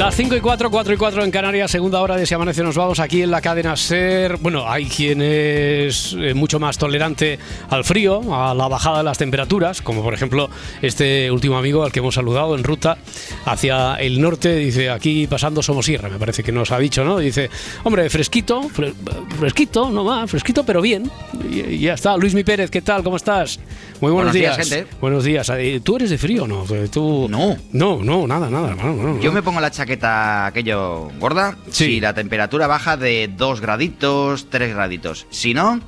Las 5 y 4, 4 y 4 en Canarias, segunda hora de Si Amanece nos vamos aquí en la cadena SER. Bueno, hay quien es eh, mucho más tolerante al frío, a la bajada de las temperaturas, como por ejemplo este último amigo al que hemos saludado en ruta hacia el norte. Dice, aquí pasando Somosierra, me parece que nos ha dicho, ¿no? Dice, hombre, fresquito, fre- fresquito, no más, fresquito, pero bien. Y, ya está. Luis Mi Pérez, ¿qué tal? ¿Cómo estás? Muy buenos, Buenos días, gente. Buenos días. Eh, ¿Tú eres de frío no? ¿Tú... No. No, no, nada, nada. no. Yo me pongo la chaqueta aquello gorda Sí. si la temperatura baja de 2 graditos, 3 graditos. Si no,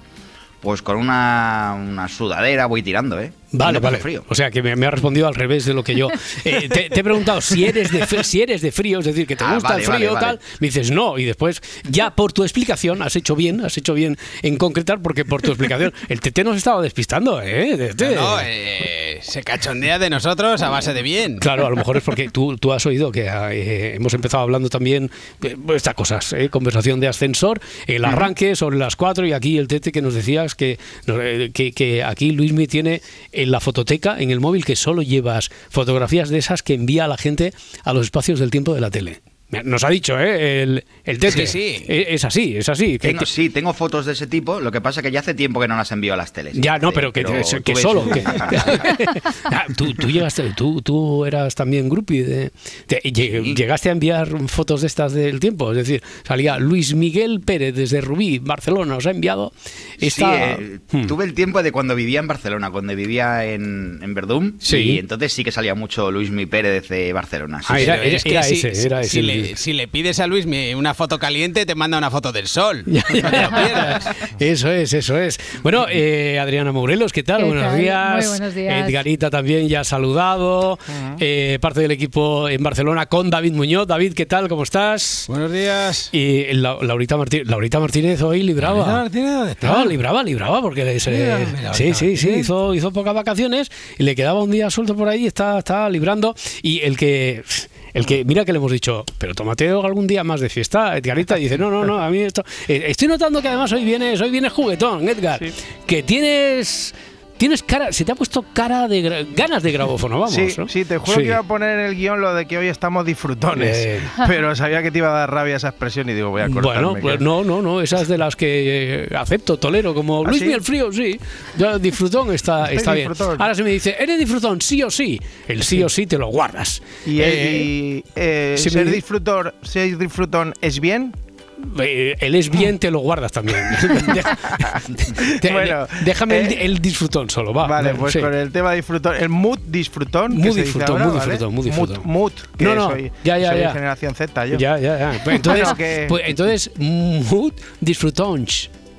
pues con una, una sudadera voy tirando, ¿eh? Vale, no vale. frío. O sea, que me, me ha respondido al revés de lo que yo. Eh, te, te he preguntado si eres de si eres de frío, es decir, que te Ah, gusta vale, el frío vale, tal. Me dices no y después ya por tu explicación has hecho bien, has hecho bien en concretar porque por tu explicación el TT nos estaba despistando, ¿eh? Tete. No, eh, se cachondea de nosotros a base de bien. Claro, a lo mejor es porque tú, tú has oído que eh, hemos empezado hablando también de estas cosas, ¿eh? conversación de ascensor, el arranque sobre las cuatro y aquí el tete que nos decías que, eh, que, que aquí Luismi tiene en la fototeca, en el móvil, que solo llevas fotografías de esas que envía a la gente a los espacios del tiempo de la tele. Nos ha dicho, ¿eh? El, el tete. Sí, sí. Eh, Es así, es así. que- Tengo, que- sí, tengo fotos de ese tipo, lo que pasa es que ya hace tiempo que no las envío a las teles. Ya, no, Eh, pero que, que tuve solo. que- Ah, tú, tú llegaste, tú, tú eras también groupie de, de- Sí. llegaste a enviar fotos de estas del tiempo, es decir, salía Luis Miguel Pérez desde Rubí, Barcelona, os ha enviado esta. Sí, eh, Hmm. tuve el tiempo de cuando vivía en Barcelona, cuando vivía en, en Verdún. Sí. Y entonces sí que salía mucho Luis Mi Pérez de Barcelona. Ah, era- Pero que era si, ese, era ese si le pides a Luis una foto caliente, te manda una foto del sol. Ya, ya, No te lo ya. pierdas. Eso es, eso es. Bueno, eh, Adriana Morelos, ¿qué tal? ¿Qué buenos tal? días. Muy buenos días. Edgarita también ya ha saludado. Eh, parte del equipo en Barcelona con David Muñoz. David, ¿qué tal? ¿Cómo estás? Buenos días. Y la- Laurita, Martí- Laurita Martínez hoy libraba. Laurita Martínez, ¿dónde está? No, libraba, libraba, porque le- se- Mira, mira, sí, sí, sí, hizo, hizo pocas vacaciones y le quedaba un día suelto por ahí y está, está librando. Y el que, el que, mira que le hemos dicho, pero tómate algún día más de fiesta, Edgarita, y dice, no, no, no, a mí esto. eh, estoy notando que además hoy vienes, hoy vienes juguetón, Edgar, que tienes. Tienes cara, se te ha puesto cara de ganas de grabófono, vamos. Sí, ¿no? sí, te juro Sí. que iba a poner en el guion lo de que hoy estamos disfrutones. Eh. Pero sabía que te iba a dar rabia esa expresión y digo, voy a cortarme. Bueno, pues que- no, no, no, esas de las que eh, acepto, tolero, como ¿Ah, Luis sí? Miguel Frío, sí. Yo, disfrutón está, Estoy está bien. disfrutón. Ahora si me dice, ¿eres disfrutón? Sí o sí. El sí o sí te lo guardas. Y, Eh, y, eh, si ser, me- disfrutor, ser disfrutón es bien. Eh, el es bien te lo guardas también. Bueno, déjame el, eh, el disfrutón solo, va. vale, pues sí. con el tema disfrutón, el mood disfrutón. Mood disfrutón, mood disfrutón, mood disfrutón. Mood, que No, no, soy, ya, ya, soy ya. generación Z yo. Ya, ya, ya. Pues entonces, que- pues entonces, mood disfrutón.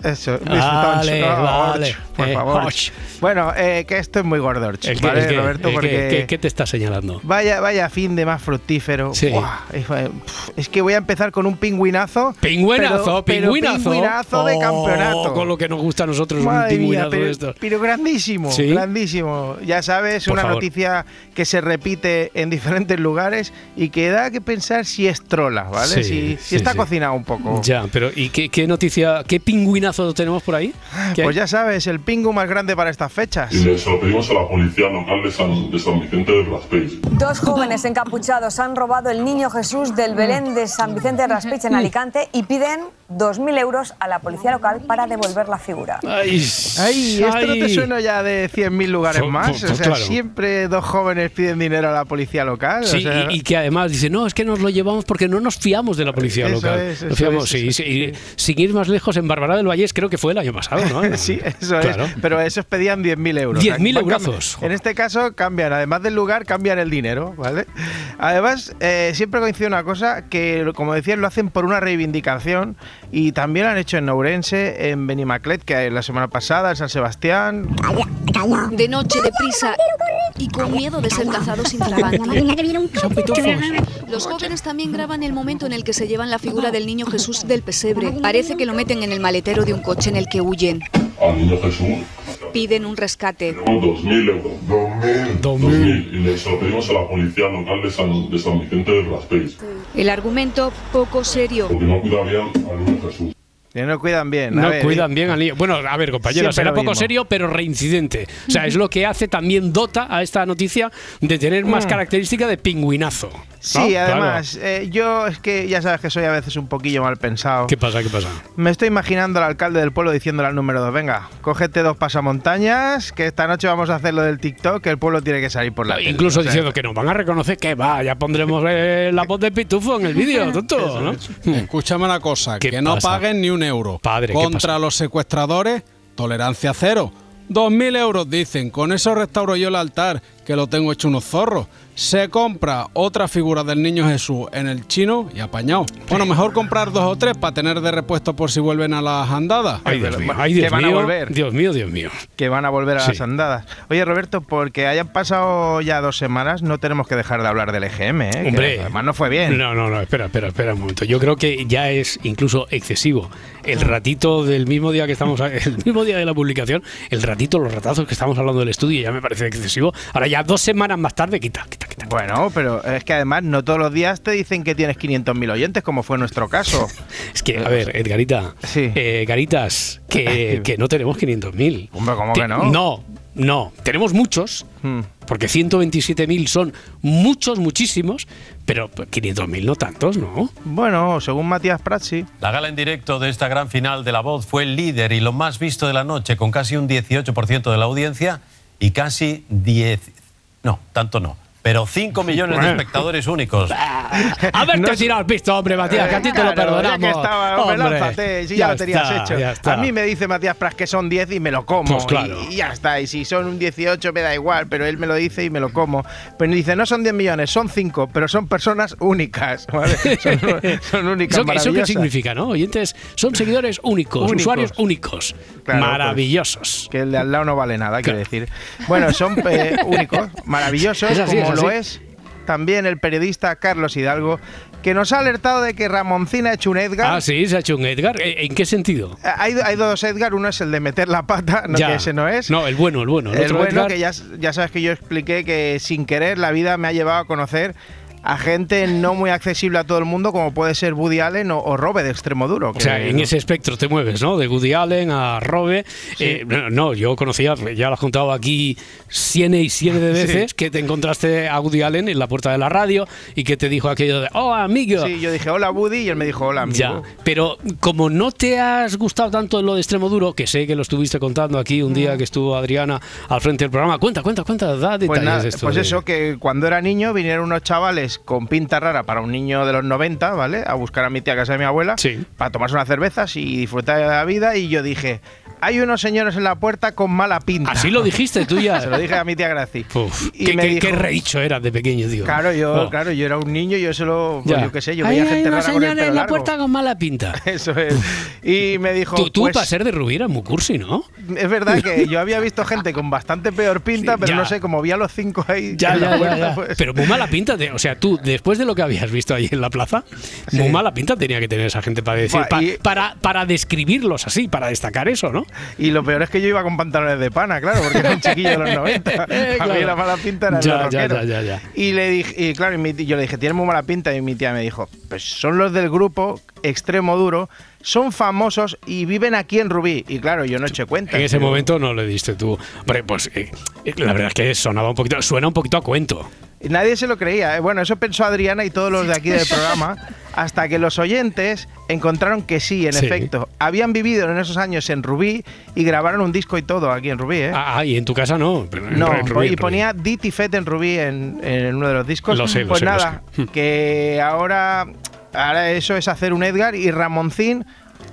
Eso. Vale, no, vale. och, por Eh, favor. och. Bueno, eh, que esto es muy gordorch, El que- ¿vale, el que- Roberto? el que- Porque... ¿qué- qué te está señalando? Vaya, vaya fin de más fructífero. Sí. Buah, es, eh, es que voy a empezar con un pingüinazo. Pingüinazo, pero- pero pingüinazo. pingüinazo de Oh, campeonato. Con lo que nos gusta a nosotros, un Madre mía, pingüinazo pero, de estos. pero grandísimo, ¿Sí? grandísimo. Ya sabes, Por una favor. noticia que se repite en diferentes lugares y que da que pensar si es trola, ¿vale? Sí, si, si está cocinado un poco. Ya, pero ¿y qué, qué noticia, qué pingüinazo tenemos por ahí? ¿Qué Pues hay? ya sabes, el pingu más grande para estas fechas. Y le- se lo pedimos a la policía local de San, de San Vicente de Raspeix. Dos jóvenes encapuchados han robado el niño Jesús del Belén de San Vicente de Raspech en Alicante y piden 2.000 euros a la policía local para devolver la figura. Ay, Ay, ¿esto no te ay. suena ya de 100.000 lugares más? O sea, claro. siempre dos jóvenes piden dinero a la policía local. o Sí, sea, y, y que además dice, no, es que nos lo llevamos porque no nos fiamos de la policía Eso local. es, Nos fiamos, sí, sí, y sin ir más lejos, en Barbará del Vallés creo que fue el año pasado, ¿no? Sí, eso Claro. es. Pero esos pedían 10.000 euros. 10.000 Van cambi- eurazos. En este caso cambian, además del lugar, cambian el dinero, ¿vale? Además, eh, siempre coincide una cosa, que como decían, lo hacen por una reivindicación y también lo han hecho en Ourense, en Benimaclet, que la semana pasada, en San Sebastián. De noche, deprisa y con miedo de ser cazados sin. Los jóvenes también graban el momento en el que se llevan la figura del niño Jesús del pesebre. Parece que lo meten en el maletero de un coche en el que huyen. Al niño Jesús Piden un rescate. tenemos 2.000 euros. 2.000. 2.000. Y le se lo pedimos a la policía local de San, de San Vicente del Raspéis. El argumento poco serio. Porque no cuida bien al niño Jesús. Que no cuidan bien. A No ver, cuidan bien al niño. Bueno, a ver, compañeros, Siempre será poco mismo. serio, pero reincidente. O sea, es lo que hace también dota a esta noticia de tener más característica de pingüinazo. ¿No? Sí, Claro. además, eh, yo es que ya sabes que soy a veces un poquillo mal pensado. ¿Qué pasa? ¿Qué pasa? Me estoy imaginando al alcalde del pueblo diciéndole al número 2, venga, cógete dos pasamontañas, que esta noche vamos a hacer lo del TikTok, que el pueblo tiene que salir por la tele". Incluso O sea, diciendo que nos van a reconocer que va, ya pondremos eh, la voz de Pitufo en el vídeo, tonto, ¿no? Hmm. Escúchame una cosa, ¿Qué que no paguen ni un euro. Padre, ¿qué Contra los secuestradores, tolerancia cero. Dos mil euros dicen, con eso restauro yo el altar, que lo tengo hecho unos zorros. Se compra otra figura del niño Jesús en el chino y apañado. Bueno, mejor comprar dos o tres para tener de repuesto por si vuelven a las andadas. Ay, Dios mío, que ay, Dios van a volver. Dios mío, Dios mío. que van a volver a las andadas. Oye, Roberto, porque hayan pasado ya dos semanas, no tenemos que dejar de hablar del EGM, ¿eh? Que Hombre, además no fue bien. No, no, no, espera, espera, espera un momento. Yo creo que ya es incluso excesivo. El ratito del mismo día que estamos, el mismo día de la publicación, el ratito, los ratazos que estamos hablando del estudio ya me parece excesivo. Ahora ya dos semanas más tarde, quita. Bueno, pero es que además no todos los días te dicen que tienes 500.000 oyentes, como fue nuestro caso. Es que, a ver, Edgarita, Sí. eh, Garitas, que, que no tenemos 500.000. Hombre, ¿cómo que no? No, no. Tenemos muchos, Hmm. porque 127.000 son muchos, muchísimos, pero 500.000 no tantos, ¿no? Bueno, según Matías Prats, sí. La gala en directo de esta gran final de La Voz fue el líder y lo más visto de la noche, con casi un 18% de la audiencia y casi 10... No, tanto no. Pero 5 millones de espectadores únicos. Haberte No tirado el pisto, hombre, Matías, que a ti te lo Claro, perdonamos. Ya que estaba, hombre, Hombre, lánzate, si ya, lo tenías está, hecho. ya está. A mí me dice Matías Prats que son 10 y me lo como. Pues claro. y, y ya está. Y si son un 18 me da igual, pero él me lo dice y me lo como. Pero me dice, no son 10 millones, son 5, pero son personas únicas. ¿vale? Son, son únicas, ¿Eso, ¿Eso qué significa, no? Oyentes, son seguidores únicos, Únicos. usuarios únicos. Claro, pues, maravillosos. Que el de al lado no vale nada, quiero Claro. decir. Bueno, son eh, únicos, maravillosos, Es así, como es lo es también el periodista Carlos Hidalgo, que nos ha alertado de que Ramoncina ha hecho un Edgar. Ah, sí, se ha hecho un Edgar. ¿En qué sentido? Hay, hay dos Edgar, uno es el de meter la pata, no Ya. que ese no es. No, el bueno, el bueno. El, el bueno, Edgar- que ya, ya sabes que yo expliqué que sin querer la vida me ha llevado a conocer a gente no muy accesible a todo el mundo, como puede ser Woody Allen o, o Robe de Extremo Duro. O sea, en ese espectro te mueves, ¿no? De Woody Allen a Robe. Eh, no, no, yo conocía, ya lo has contado aquí ciene y ciene de veces, que te encontraste a Woody Allen en la puerta de la radio y que te dijo aquello de, oh, amigo. Sí, yo dije hola Woody y él me dijo hola amigo. Ya, pero como no te has gustado tanto lo de extremo duro, que sé que lo estuviste contando aquí un día que estuvo Adriana al frente del programa, cuenta, cuenta, cuenta, da detalles Pues, nada, de esto. pues de- eso, que cuando era niño vinieron unos chavales con pinta rara para un niño de los 90, ¿vale? A buscar a mi tía a casa de mi abuela Sí. para tomarse unas cervezas y disfrutar de la vida. Y yo dije, hay unos señores en la puerta con mala pinta. Así lo dijiste tú ya. Se lo dije a mi tía Graci. Uf, Y qué, me qué- dijo- qué rehicho eras de pequeño, tío. Claro, yo, Oh. claro, yo era un niño, yo solo, pues Ya. yo qué sé, yo veía hay gente unos rara con el señores pelo en la largo. puerta con mala pinta. Eso es. Y me dijo, Tú, tú pues, para ser de Rubí eras muy cursi, ¿no? es verdad que yo había visto gente con bastante peor pinta, Sí, pero ya. no sé, como vi a los cinco ahí Ya, en la ya, ya, puerta, ya. pues- Pero muy mala pinta. de- o sea, tú, después de lo que habías visto ahí en la plaza, muy mala pinta tenía que tener esa gente para decir, Buah, pa- y- para, para describirlos así, para destacar eso, ¿no? Y lo peor es que yo iba con pantalones de pana, claro, porque era un chiquillo de los 90. Eh, A mí la mala pinta era Ya, el ya, rockero. ya, ya, ya. Y le dije, y claro, y mi yo le dije, tienes muy mala pinta. Y mi tía me dijo, pues son los del grupo Extremo Duro, son famosos y viven aquí en Rubí. Y claro, yo no eché cuenta. En ese momento no le diste tú. Hombre, pues eh, eh, la verdad es que sonaba un poquito, suena un poquito a cuento. Nadie se lo creía. ¿eh? Bueno, eso pensó Adriana y todos los de aquí del programa, hasta que los oyentes encontraron que sí, en Sí. efecto. Habían vivido en esos años en Rubí y grabaron un disco y todo aquí en Rubí, ¿eh? Ah, y en tu casa no. pero en No, Rubí, y ponía Dit y Fet en Rubí en, en uno de los discos. Lo sé, lo pues sé, lo nada, sé. que ahora, ahora eso es hacer un Edgar y Ramoncín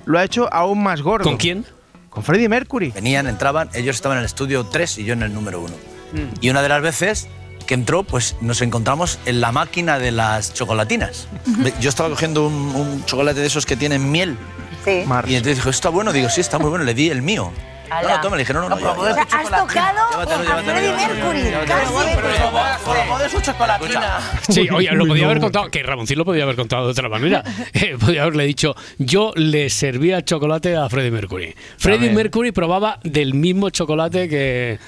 lo ha hecho aún más gordo. ¿Con quién? Con Freddie Mercury. Venían, entraban, ellos estaban en el estudio 3 y yo en el número 1. Mm. Y una de las veces que entró, pues nos encontramos en la máquina de las chocolatinas. Yo estaba cogiendo un, un chocolate de esos que tienen miel. Sí. Y entonces dijo, ¿está bueno? Digo, sí, está muy bueno. Le di el mío. No, no, toma, le dije, no, no, no. ya, O ya. sea, has tocado Llévatelo, a Freddie Mercury. casi. su chocolatina. Sí, oye, lo podía haber contado, que Ramoncín lo podía haber contado de otra manera. Eh, podía haberle dicho, yo le servía chocolate a Freddie Mercury. Freddie. Mercury probaba del mismo chocolate que,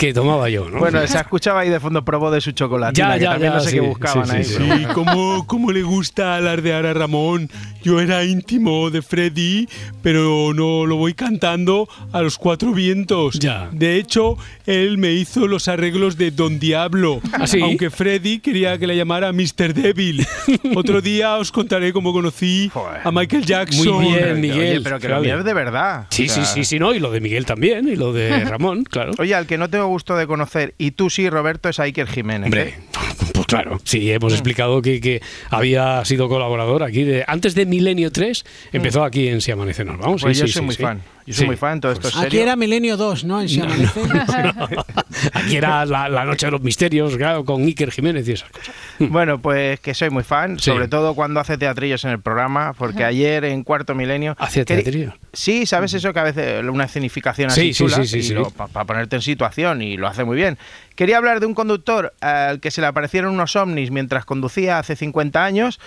que tomaba yo, ¿no? Bueno, se escuchaba ahí de fondo probó de su chocolatina, Ya, ya, también ya, no sé sí, qué buscaban sí, sí, ahí. sí. Sí. ¿Cómo, cómo le gusta alardear a Ramón? Yo era íntimo de Freddy, pero no lo voy cantando a los cuatro vientos. Ya. De hecho, él me hizo los arreglos de Don Diablo. ¿Ah? Aunque Freddy quería que le llamara Mr. Devil. Otro día os contaré cómo conocí Joder. a Michael Jackson. Muy bien, Miguel. Oye, pero que lo mío es de verdad. Sí, O sea, sí, sí, sí, no, y lo de Miguel también, y lo de Ramón, claro. Oye, al que no tengo gusto de conocer, y tú sí, Roberto, es a Iker Jiménez. Hombre, ¿eh? pues claro, sí, hemos explicado que, que había sido colaborador aquí. De, antes de Milenio 3, empezó aquí en Si Amanece Nos Vamos. Pues sí, yo sí, soy sí, muy fan. Yo soy Sí. muy fan, todo esto es Aquí serio. era Milenio 2, ¿no? En Si Amanece. Aquí era la, la Noche de los Misterios, claro, con Iker Jiménez y esas cosas. Bueno, pues que soy muy fan, Sí. sobre todo cuando hace teatrillos en el programa, porque ayer en Cuarto Milenio... ¿Hacía teatrillos? Sí, ¿sabes eso? Que a veces una escenificación Sí, así sí, chula, sí, sí, pa- para ponerte en situación, y lo hace muy bien. Quería hablar de un conductor al que se le aparecieron unos ovnis mientras conducía hace 50 años,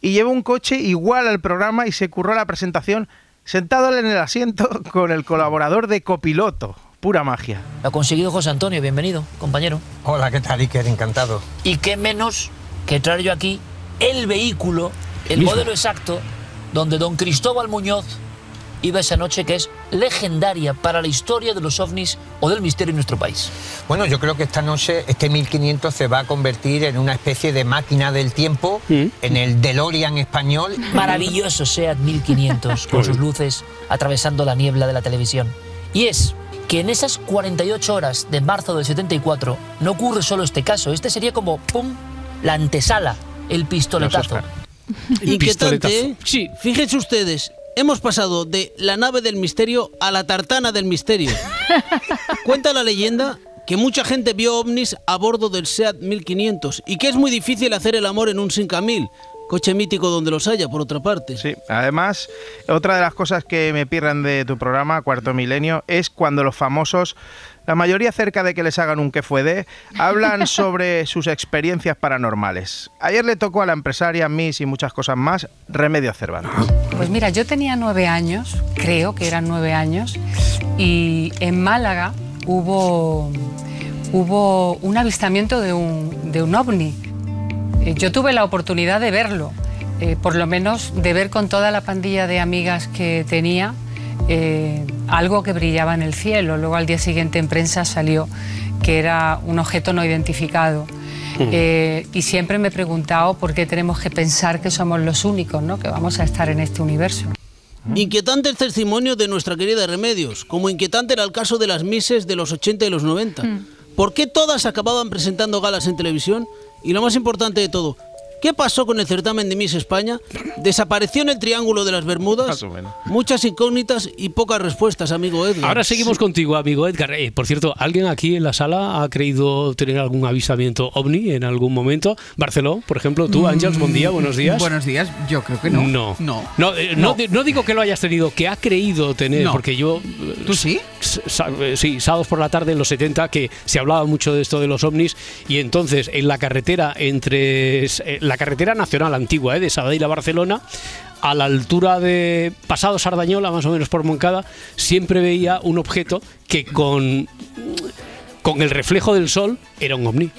y lleva un coche igual al programa y se curró la presentación sentado en el asiento con el colaborador de copiloto. Pura magia. Lo ha conseguido José Antonio, bienvenido, compañero. Hola, ¿qué tal, Iker? Encantado. Y qué menos que traer yo aquí el vehículo, el Mismo. modelo exacto, donde don Cristóbal Muñoz iba esa noche que es legendaria para la historia de los ovnis o del misterio en nuestro país. Bueno, yo creo que esta noche, este 1500 se va a convertir en una especie de máquina del tiempo, Mm. en el DeLorean español. Maravilloso SEAT 1500 con sus luces atravesando la niebla de la televisión. Y es que en esas 48 horas de marzo del 74 no ocurre solo este caso, este sería como, ¡pum!, la antesala, el pistoletazo. Inquietante, ¿eh? Sí. Fíjense ustedes, hemos pasado de la nave del misterio a la tartana del misterio. Cuenta la leyenda que mucha gente vio ovnis a bordo del SEAT 1500 y que es muy difícil hacer el amor en un Simca 1000, coche mítico donde los haya, por otra parte. Sí, además, otra de las cosas que me pirran de tu programa, Cuarto Milenio, es cuando los famosos, la mayoría cerca de que les hagan un que fue de, hablan sobre sus experiencias paranormales. Ayer le tocó a la empresaria Miss y muchas cosas más, Remedio Cervantes. Pues mira, yo tenía nueve años, creo que eran nueve años, y en Málaga hubo, hubo un avistamiento de un, de un ovni. Eh, Yo tuve la oportunidad de verlo, eh, por lo menos de ver con toda la pandilla de amigas que tenía eh, algo que brillaba en el cielo. Luego al día siguiente en prensa salió que era un objeto no identificado. Eh, y siempre me he preguntado por qué tenemos que pensar que somos los únicos, ¿no? que vamos a estar en este universo. Inquietante el testimonio de nuestra querida Remedios, como inquietante era el caso de las Misses de los 80 y los 90. ¿Por qué todas acababan presentando galas en televisión? Y lo más importante de todo, ¿qué pasó con el certamen de Miss España? ¿Desapareció en el Triángulo de las Bermudas? Más o menos. Muchas incógnitas y pocas respuestas, amigo Edgar. Ahora seguimos contigo, amigo Edgar. Eh, por cierto, ¿alguien aquí en la sala ha creído tener algún avistamiento ovni en algún momento? Barceló, por ejemplo, tú, Ángels, buen día, buenos días. Buenos días, yo creo que no. No. No. No, eh, no di- no digo que lo hayas tenido, que ha creído tener, No. porque yo... ¿Tú sí? sí, sábados por la tarde en los 70, que se hablaba mucho de esto de los ovnis, y entonces en la carretera entre... eh, la carretera nacional antigua, eh, de Sabadell a Barcelona, a la altura de pasado Sardañola, más o menos por Moncada, siempre veía un objeto que con, con el reflejo del sol era un ovni.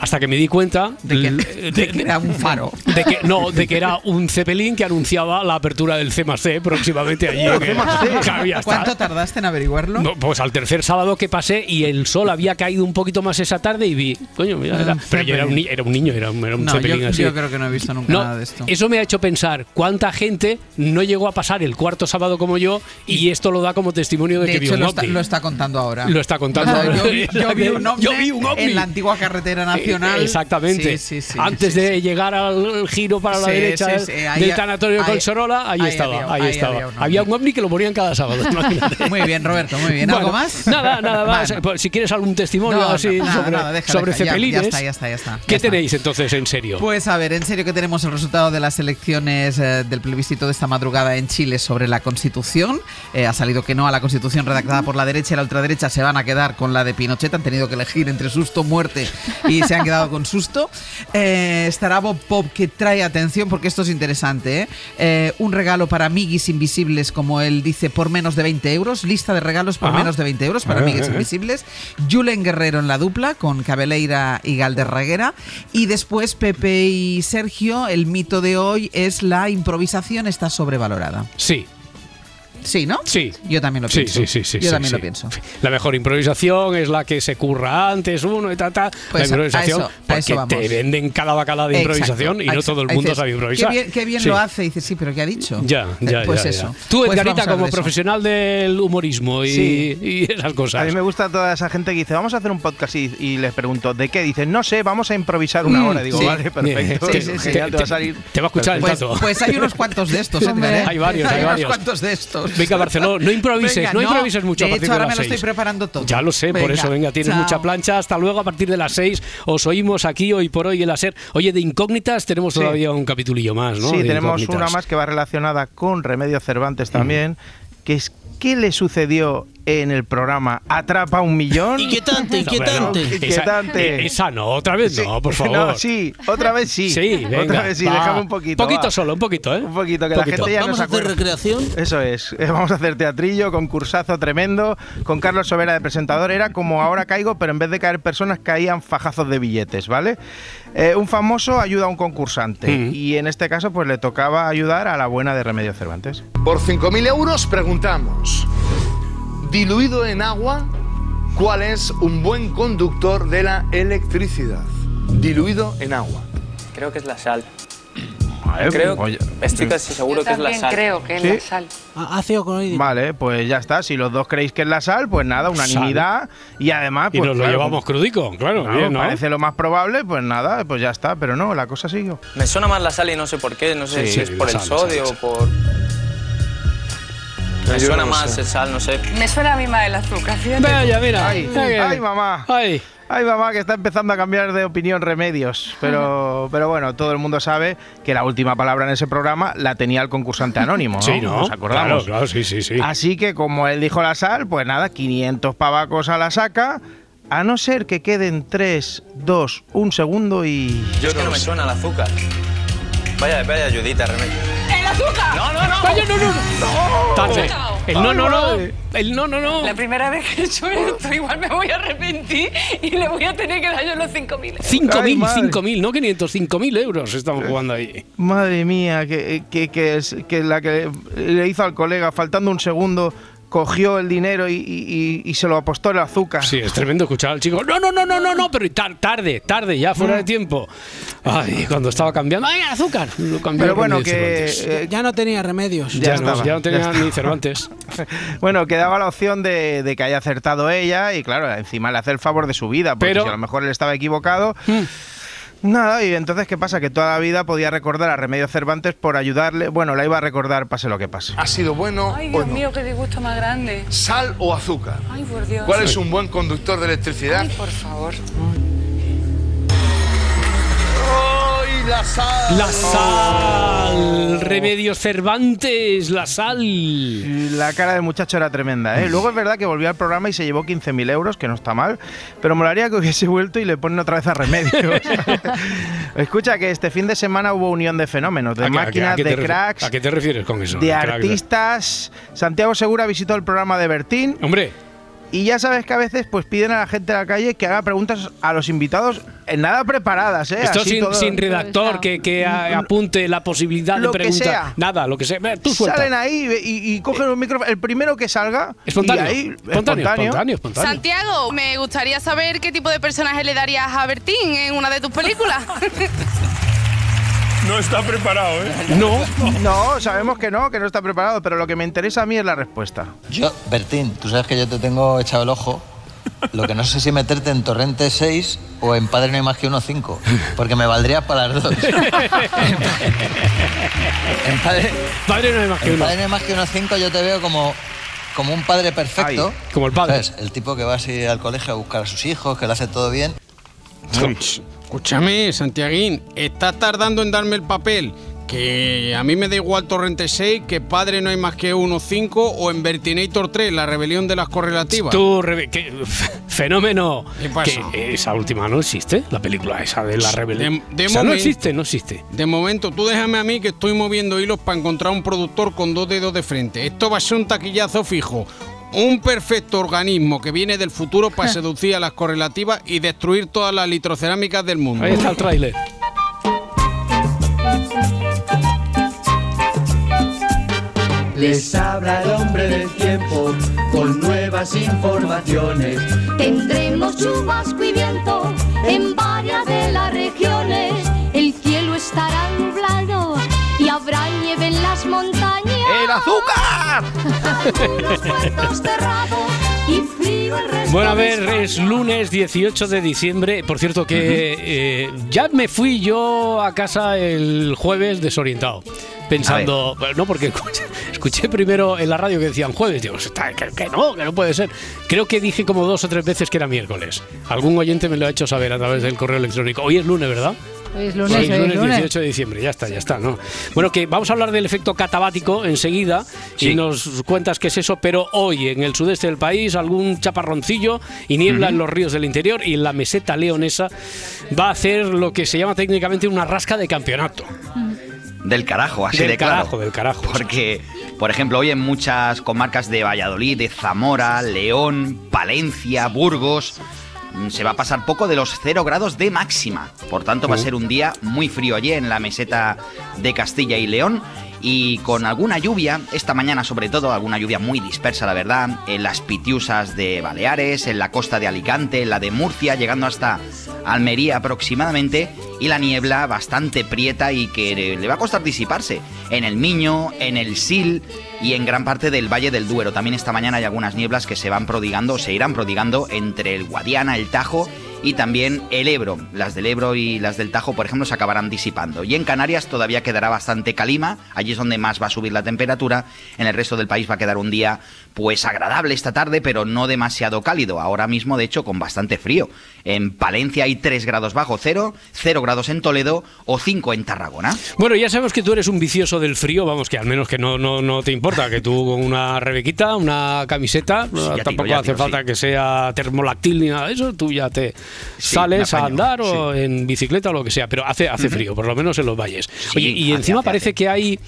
Hasta que me di cuenta De que- l- de que era un faro. De que, no, de que era un Zeppelin que anunciaba la apertura del C más C próximamente allí. en el- Claro, ya está. ¿Cuánto tardaste en averiguarlo? No, pues al tercer sábado que pasé y el sol había caído un poquito más esa tarde y vi, coño, mira, era, Un pero yo era un, ni- era un niño, era un, era un No, Zeppelin yo, así. yo creo que no he visto nunca No, nada de esto. eso me ha hecho pensar cuánta gente no llegó a pasar el cuarto sábado como yo y esto lo da como testimonio de, De que vio hecho, un lo está, lo está contando ahora. Lo está contando O sea, ahora. yo, vi, yo vi un ovni Yo vi un ovni. en la antigua carretera nacional. Eh, Exactamente. Sí, sí, sí, Antes de llegar al giro para la derecha ahí- del tanatorio de ahí- Colsorola, ahí, ahí estaba. había- ahí ahí estaba. había un. Había un ovni que lo ponían cada sábado. Muy bien, Roberto, muy bien. ¿Algo Bueno, más? Nada, nada más. Pues, si quieres algún testimonio No, no, así sobre, nada, deja, sobre deja, ya- cepelines. ya está, ya está, ya está, ya ¿Qué está. tenéis entonces en serio? Pues a ver, en serio que tenemos el resultado de las elecciones eh, del plebiscito de esta madrugada en Chile sobre la Constitución. Eh, ha salido que no a la Constitución redactada por la derecha y la ultraderecha se van a quedar con la de Pinochet. Han tenido que elegir entre susto, muerte y se han quedado con susto. Eh, estará Bob Pop que trae atención porque esto es interesante. ¿eh? Eh, un regalo para amiguis invisibles, como él dice, por menos de 20 euros. Lista de regalos por Ajá. menos de 20 euros para Eh, amiguis invisibles. Julen Guerrero en la dupla con Cabeleira y Galderraguera. Y después Pepe y Sergio, el mito de hoy es la improvisación está sobrevalorada. Sí. Sí, ¿no? Sí. Yo también lo Sí, pienso. sí, sí, sí, Yo sí, también sí. lo pienso. La mejor improvisación es la que se curra antes uno y tal, tal. Pues la a improvisación, eso- a porque eso vamos. te venden cada bacala de improvisación Exacto, y no exacto. todo el mundo Dices, sabe improvisar. Qué bien, qué bien Sí. lo hace. Y dices, sí, pero ¿qué ha dicho? Ya, ya, Eh, Pues ya, eso. ya. Tú, Pues Edgarita, hablar como profesional del humorismo y, Sí. y esas cosas. A mí me gusta toda esa gente que dice, vamos a hacer un podcast y, y les pregunto, ¿de qué? Dicen, no sé, vamos a improvisar una Mm, hora. Digo, sí. vale, perfecto. Genial, te, va a salir. te va a escuchar el Pues, tato. pues hay unos cuantos de estos, Edgar, ¿eh? Hay varios, hay unos varios. cuantos de estos. Venga, Barcelona, no improvises, Venga, no, improvises mucho. a partir hecho, ahora de me las lo estoy seis. preparando todo. Ya lo sé, por eso, venga, tienes chao. mucha plancha. Hasta luego, a partir de las 6 os oímos aquí hoy por hoy en la SER. Oye, de incógnitas tenemos Sí. todavía un capitulillo más, ¿no? Sí, De tenemos incógnitas. una más que va relacionada con Remedios Cervantes también, que es ¿qué le sucedió en el programa Atrapa un millón? Inquietante, inquietante. Inquietante. eh, esa no, otra vez no, por favor. No, sí, otra vez sí. Sí, venga. Otra vez sí, va. déjame un poquito. Poquito va. solo, un poquito, ¿eh? Un poquito, que Poquito. la gente ya Vamos no a se hacer acuerda. recreación. Eso es. Vamos a hacer teatrillo, concursazo tremendo, con Carlos Sobera de presentador. Era como ahora caigo, pero en vez de caer personas caían fajazos de billetes, ¿vale? Eh, un famoso ayuda a un concursante Mm. y en este caso pues le tocaba ayudar a la buena de Remedios Cervantes. Por 5.000 euros preguntamos, diluido en agua, ¿cuál es un buen conductor de la electricidad? Diluido en agua. Creo que es la sal. Vale, Creo, oye. estoy casi seguro que es la sal. creo que es ¿Sí? la sal. Ácido clorhídrico. Vale, pues ya está. Si los dos creéis que es la sal, pues nada, unanimidad. Y además, Y pues. nos lo llevamos crudico, claro, claro, bien, ¿no? Parece lo más probable, pues nada, pues ya está. Pero no, la cosa siguió. Me suena más la sal y no sé por qué. No sé Sí, si es por el sal, sodio sal, o por. Me Yo suena no más sé. el sal, no sé. Me suena a mí más el azúcar, fíjate. Vaya, mira. Ay, mamá. Ay. Ay, mamá, que está empezando a cambiar de opinión remedios. Pero, pero bueno, todo el mundo sabe que la última palabra en ese programa la tenía el concursante anónimo. ¿no? Sí, ¿no? Nos acordamos. Claro, claro, sí, sí, sí. Así que como él dijo la sal, pues nada, 500 pavacos a la saca. A no ser que queden 3, 2, 1 segundo y... Yo es que no me suena el azúcar. Vaya, vaya ayudita, remedio. ¡El azúcar! No, no, no. Vaya, no, no, no. Tarde. El no, no, no. El no, no, no. La primera vez que he hecho esto, igual me voy a arrepentir y le voy a tener que dar yo los 5.000. 5.000, madre. 5.000, no 500, 5.000 euros estamos jugando ahí. Madre mía, que, que, que, es- que la que le hizo al colega, faltando un segundo, cogió el dinero y, y- y- y se lo apostó el azúcar. Sí, es tremendo escuchar al chico. No, no, no, no, no, no, pero tar- tarde, tarde, ya fuera Mm. de tiempo. Ay, cuando estaba cambiando. ¡Ay, azúcar! Lo cambió Pero bueno, que... Eh, Ya no tenía remedios. ya, ya no, ya no tenía ya ni Cervantes. Bueno, quedaba la opción de, de que haya acertado ella y claro, encima le hace el favor de su vida, porque Pero- si a lo mejor él estaba equivocado... Nada, y entonces, ¿qué pasa? Que toda la vida podía recordar a Remedios Cervantes por ayudarle. Bueno, la iba a recordar pase lo que pase. ¿Ha sido bueno Ay, o Dios no? mío, qué disgusto más grande. ¿Sal o azúcar? Ay, por Dios. ¿Cuál es un buen conductor de electricidad? Ay, por favor. ¡Ay, la sal! La sal. Remedios Cervantes, la sal. La cara del muchacho era tremenda, ¿eh? Luego es verdad que volvió al programa y se llevó 15.000 euros, que no está mal, pero molaría que hubiese vuelto y le ponen otra vez a Remedios. Escucha que este fin de semana hubo unión de fenómenos, de ¿A qué- a qué- máquinas, a qué de cracks, ¿A qué te refieres con eso? de artistas. Santiago Segura visitó el programa de Bertín. Hombre. Y ya sabes que a veces pues piden a la gente de la calle que haga preguntas a los invitados en nada preparadas, ¿eh? Esto Así sin, todo- sin redactor que, que a- apunte la posibilidad Lo de preguntar. Nada, lo que sea. Ve, Tú suelta. Salen ahí y, y cogen un micrófono, el primero que salga. Espontáneo. Y ahí, Espontáneo, espontáneo, espontáneo. Santiago, me gustaría saber qué tipo de personaje le darías a Bertín en una de tus películas. No está preparado, ¿eh? No. No, sabemos que no, que no está preparado, pero lo que me interesa a mí es la respuesta. Yo, Bertín, tú sabes que yo te tengo echado el ojo. Lo que no sé si meterte en Torrente 6 o en Padre no hay más que uno 5, porque me valdría para las dos. en Padre, padre no hay más que en uno. Padre no hay más que uno 5 yo te veo como, como un padre perfecto. Ay, como el padre. ¿Sabes? El tipo que va así al colegio a buscar a sus hijos, que lo hace todo bien. Escúchame, Santiaguín, estás tardando en darme el papel. Que a mí me da igual Torrente 6, que Padre no hay más que uno 5 o en Vertinator 3, la rebelión de las correlativas. Tú, fenómeno. ¿Qué pasa? Que esa última no existe, la película esa de la rebelión. De, no existe, no existe. De momento, tú déjame a mí que estoy moviendo hilos para encontrar un productor con dos dedos de frente. Esto va a ser un taquillazo fijo. Un perfecto organismo que viene del futuro para seducir a las correlativas y destruir todas las litrocerámicas del mundo. Ahí está el tráiler. Les habla el hombre del tiempo con nuevas informaciones. Tendremos chubasco y viento en varias de las regiones. Azúcar! Bueno, a ver, es lunes 18 de diciembre. Por cierto, que eh, ya me fui yo a casa el jueves desorientado. Pensando, no, porque escuché, escuché primero en la radio que decían jueves. Digo, "Está- que, que no, que no puede ser. Creo que dije como dos o tres veces que era miércoles. Algún oyente me lo ha hecho saber a través del correo electrónico. Hoy es lunes, ¿verdad? Es lunes, es lunes lunes. 18 de diciembre, ya está, ya está, ¿no? Bueno, que vamos a hablar del efecto catabático enseguida y nos cuentas qué es eso, pero hoy en el sudeste del país algún chaparroncillo y niebla en los ríos del interior y en la meseta leonesa va a hacer lo que se llama técnicamente una rasca de campeonato. Del carajo, así Del de claro. carajo, del carajo. Porque, por ejemplo, hoy en muchas comarcas de Valladolid, de Zamora, León, Palencia, Burgos, mm, se va a pasar poco de los 0 grados de máxima. Por tanto, va a ser un día muy frío allí en la meseta de Castilla y León. Y con alguna lluvia, esta mañana sobre todo, alguna lluvia muy dispersa, la verdad, en las Pitiusas de Baleares, en la costa de Alicante, en la de Murcia, llegando hasta Almería aproximadamente, y la niebla bastante prieta y que le va a costar disiparse en el Miño, en el Sil y en gran parte del Valle del Duero. También esta mañana hay algunas nieblas que se van prodigando, se irán prodigando entre el Guadiana, el Tajo y también el Ebro. Las del Ebro y las del Tajo, por ejemplo, se acabarán disipando. Y en Canarias todavía quedará bastante calima, allí es donde más va a subir la temperatura. En el resto del país va a quedar un día pues agradable esta tarde, pero no demasiado cálido. Ahora mismo, de hecho, con bastante frío. En Palencia hay 3 grados bajo cero, 0 grados en Toledo o 5 en Tarragona. Bueno, ya sabemos que tú eres un vicioso del frío, vamos, que al menos que no, no, no te importa, que tú con una rebequita, una camiseta, tampoco tiro, hace tiro, falta que sea termolactil ni nada de eso, tú ya te Sí, sales a andar o en bicicleta o lo que sea, pero hace, hace frío, por lo menos en los valles. Oye, y hace, encima hace, parece que hay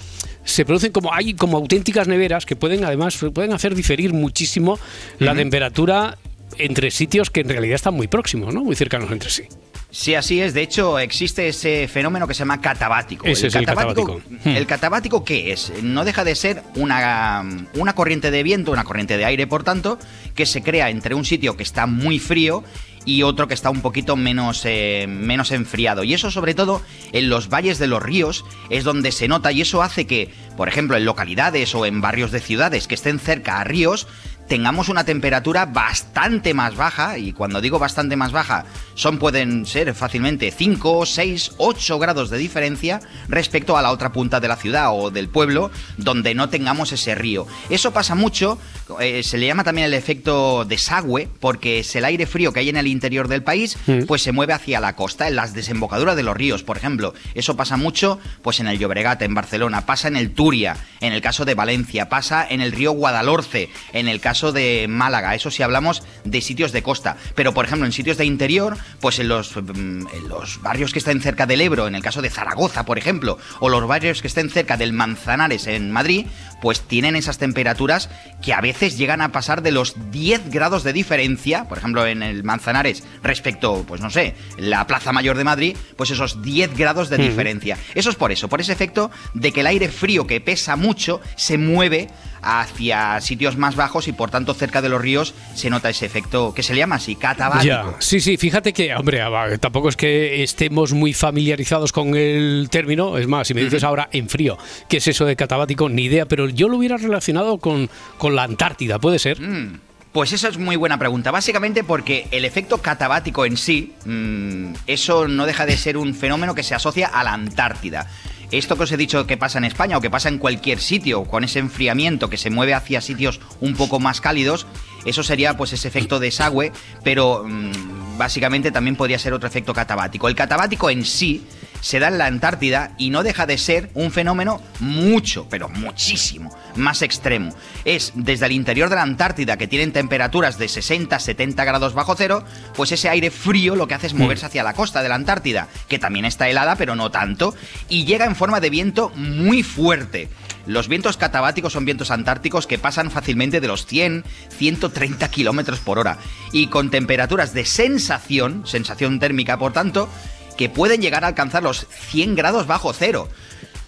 se producen como hay como auténticas neveras que pueden además pueden hacer diferir muchísimo la temperatura entre sitios que en realidad están muy próximos, ¿no? Muy cercanos entre sí. Sí, así es. De hecho, existe ese fenómeno que se llama catabático. Ese es el catabático. Hmm. ¿El catabático qué es? No deja de ser una, una corriente de viento, una corriente de aire, por tanto, que se crea entre un sitio que está muy frío y otro que está un poquito menos, eh, menos enfriado. Y eso sobre todo en los valles de los ríos es donde se nota y eso hace que, por ejemplo, en localidades o en barrios de ciudades que estén cerca a ríos, tengamos una temperatura bastante más baja, y cuando digo bastante más baja, son pueden ser fácilmente 5, 6, 8 grados de diferencia respecto a la otra punta de la ciudad o del pueblo donde no tengamos ese río. Eso pasa mucho, eh, se le llama también el efecto desagüe, porque es el aire frío que hay en el interior del país, Mm. pues se mueve hacia la costa, en las desembocaduras de los ríos, por ejemplo. Eso pasa mucho pues en el Llobregat, en Barcelona, pasa en el Turia, en el caso de Valencia, pasa en el río Guadalhorce, en el caso de Málaga, eso si hablamos de sitios de costa. Pero, por ejemplo, en sitios de interior, pues en los, mm, en los barrios que estén cerca del Ebro, en el caso de Zaragoza, por ejemplo, o los barrios que estén cerca del Manzanares en Madrid, pues tienen esas temperaturas que a veces llegan a pasar de los 10 grados de diferencia, por ejemplo en el Manzanares respecto, pues no sé, la Plaza Mayor de Madrid, pues esos 10 grados de diferencia. Eso es por eso, por ese efecto de que el aire frío que pesa mucho se mueve hacia sitios más bajos y por tanto cerca de los ríos se nota ese efecto que se le llama así, catabático. Ya, sí, sí, fíjate que, hombre, tampoco es que estemos muy familiarizados con el término, es más, si me dices ahora en frío, ¿qué es eso de catabático? Ni idea, pero yo lo hubiera relacionado con, con la Antártida, ¿puede ser? Mm, Pues eso es muy buena pregunta. Básicamente porque el efecto catabático en sí, mm, eso no deja de ser un fenómeno que se asocia a la Antártida. Esto que os he dicho que pasa en España o que pasa en cualquier sitio, con ese enfriamiento que se mueve hacia sitios un poco más cálidos, eso sería pues ese efecto desagüe, pero mm, básicamente también podría ser otro efecto catabático. El catabático en sí se da en la Antártida y no deja de ser un fenómeno mucho, pero muchísimo más extremo. Es desde el interior de la Antártida, que tienen temperaturas de 60-70 grados bajo cero, pues ese aire frío lo que hace es moverse hacia la costa de la Antártida, que también está helada, pero no tanto, y llega en forma de viento muy fuerte. Los vientos catabáticos son vientos antárticos que pasan fácilmente de los 100, 130 kilómetros por hora y con temperaturas de sensación, sensación térmica por tanto, que pueden llegar a alcanzar los 100 grados bajo cero.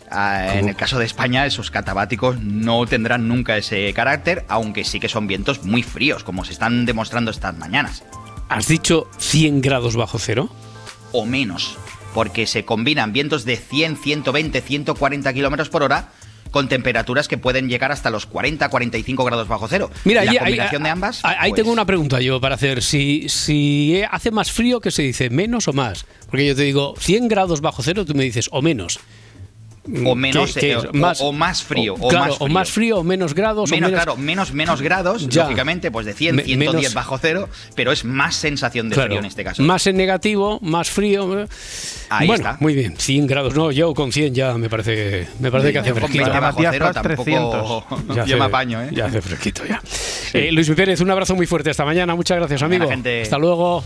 Ah, en el caso de España, esos catabáticos no tendrán nunca ese carácter, aunque sí que son vientos muy fríos, como se están demostrando estas mañanas. ¿Has dicho 100 grados bajo cero? O menos, porque se combinan vientos de 100, 120, 140 kilómetros por hora con temperaturas que pueden llegar hasta los 40, 45 grados bajo cero. Mira, la ahí- ahí- combinación de ambas. Ahí ahí pues, tengo una pregunta yo para hacer. Si, si hace más frío, ¿qué se dice? ¿Menos o más? Porque yo te digo 100 grados bajo cero, tú me dices o menos. O menos, ¿Qué- qué eh, es? o- o más frío, o claro, más o más frío, o menos grados. o Menos, menos- claro, menos, menos grados, Ya. lógicamente, pues de 100, Me- 110 menos- bajo cero, pero es más sensación de Claro, frío en este caso. Más en negativo, más frío. eh. Ahí bueno, está. muy bien, 100 grados. No, yo con 100 ya me parece, me parece que hace Con fresquito. 20 bajo cero tampoco Ya yo me hace- apaño, ¿eh? Ya hace fresquito ya. Eh, Luis Pérez, un abrazo muy fuerte esta mañana. Muchas gracias, amigo. gente. Hasta luego.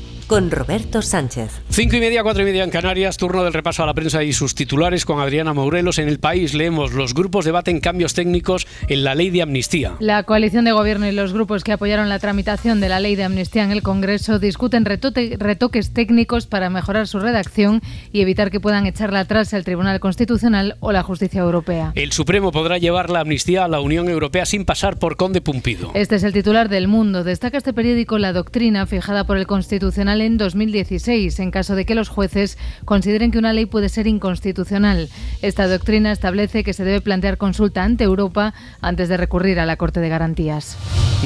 Con Roberto Sánchez. Cinco y media, cuatro y media en Canarias, turno del repaso a la prensa y sus titulares con Adriana Morelos. En el país leemos los grupos debaten cambios técnicos en la ley de amnistía. La coalición de gobierno y los grupos que apoyaron la tramitación de la ley de amnistía en el Congreso discuten retote- retoques técnicos para mejorar su redacción y evitar que puedan echarla atrás el Tribunal Constitucional o la Justicia Europea. El Supremo podrá llevar la amnistía a la Unión Europea sin pasar por Conde Pumpido. Este es el titular del Mundo. Destaca este periódico la doctrina fijada por el Constitucional en 2016 en caso de que los jueces consideren que una ley puede ser inconstitucional. Esta doctrina establece que se debe plantear consulta ante Europa antes de recurrir a la Corte de Garantías.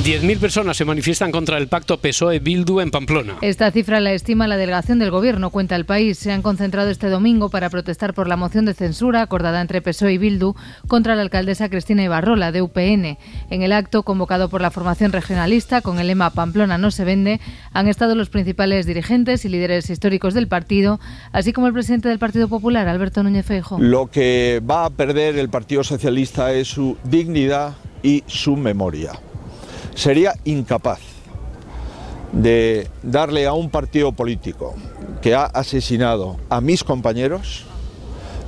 10.000 personas se manifiestan contra el pacto PSOE-Bildu en Pamplona. Esta cifra la estima la delegación del Gobierno, cuenta el país. Se han concentrado este domingo para protestar por la moción de censura acordada entre PSOE y Bildu contra la alcaldesa Cristina Ibarrola, de UPN. En el acto, convocado por la formación regionalista con el lema Pamplona no se vende, han estado los principales dirigentes y líderes históricos del partido, así como el presidente del Partido Popular, Alberto Núñez Feijóo. Lo que va a perder el Partido Socialista es su dignidad y su memoria. Sería incapaz de darle a un partido político que ha asesinado a mis compañeros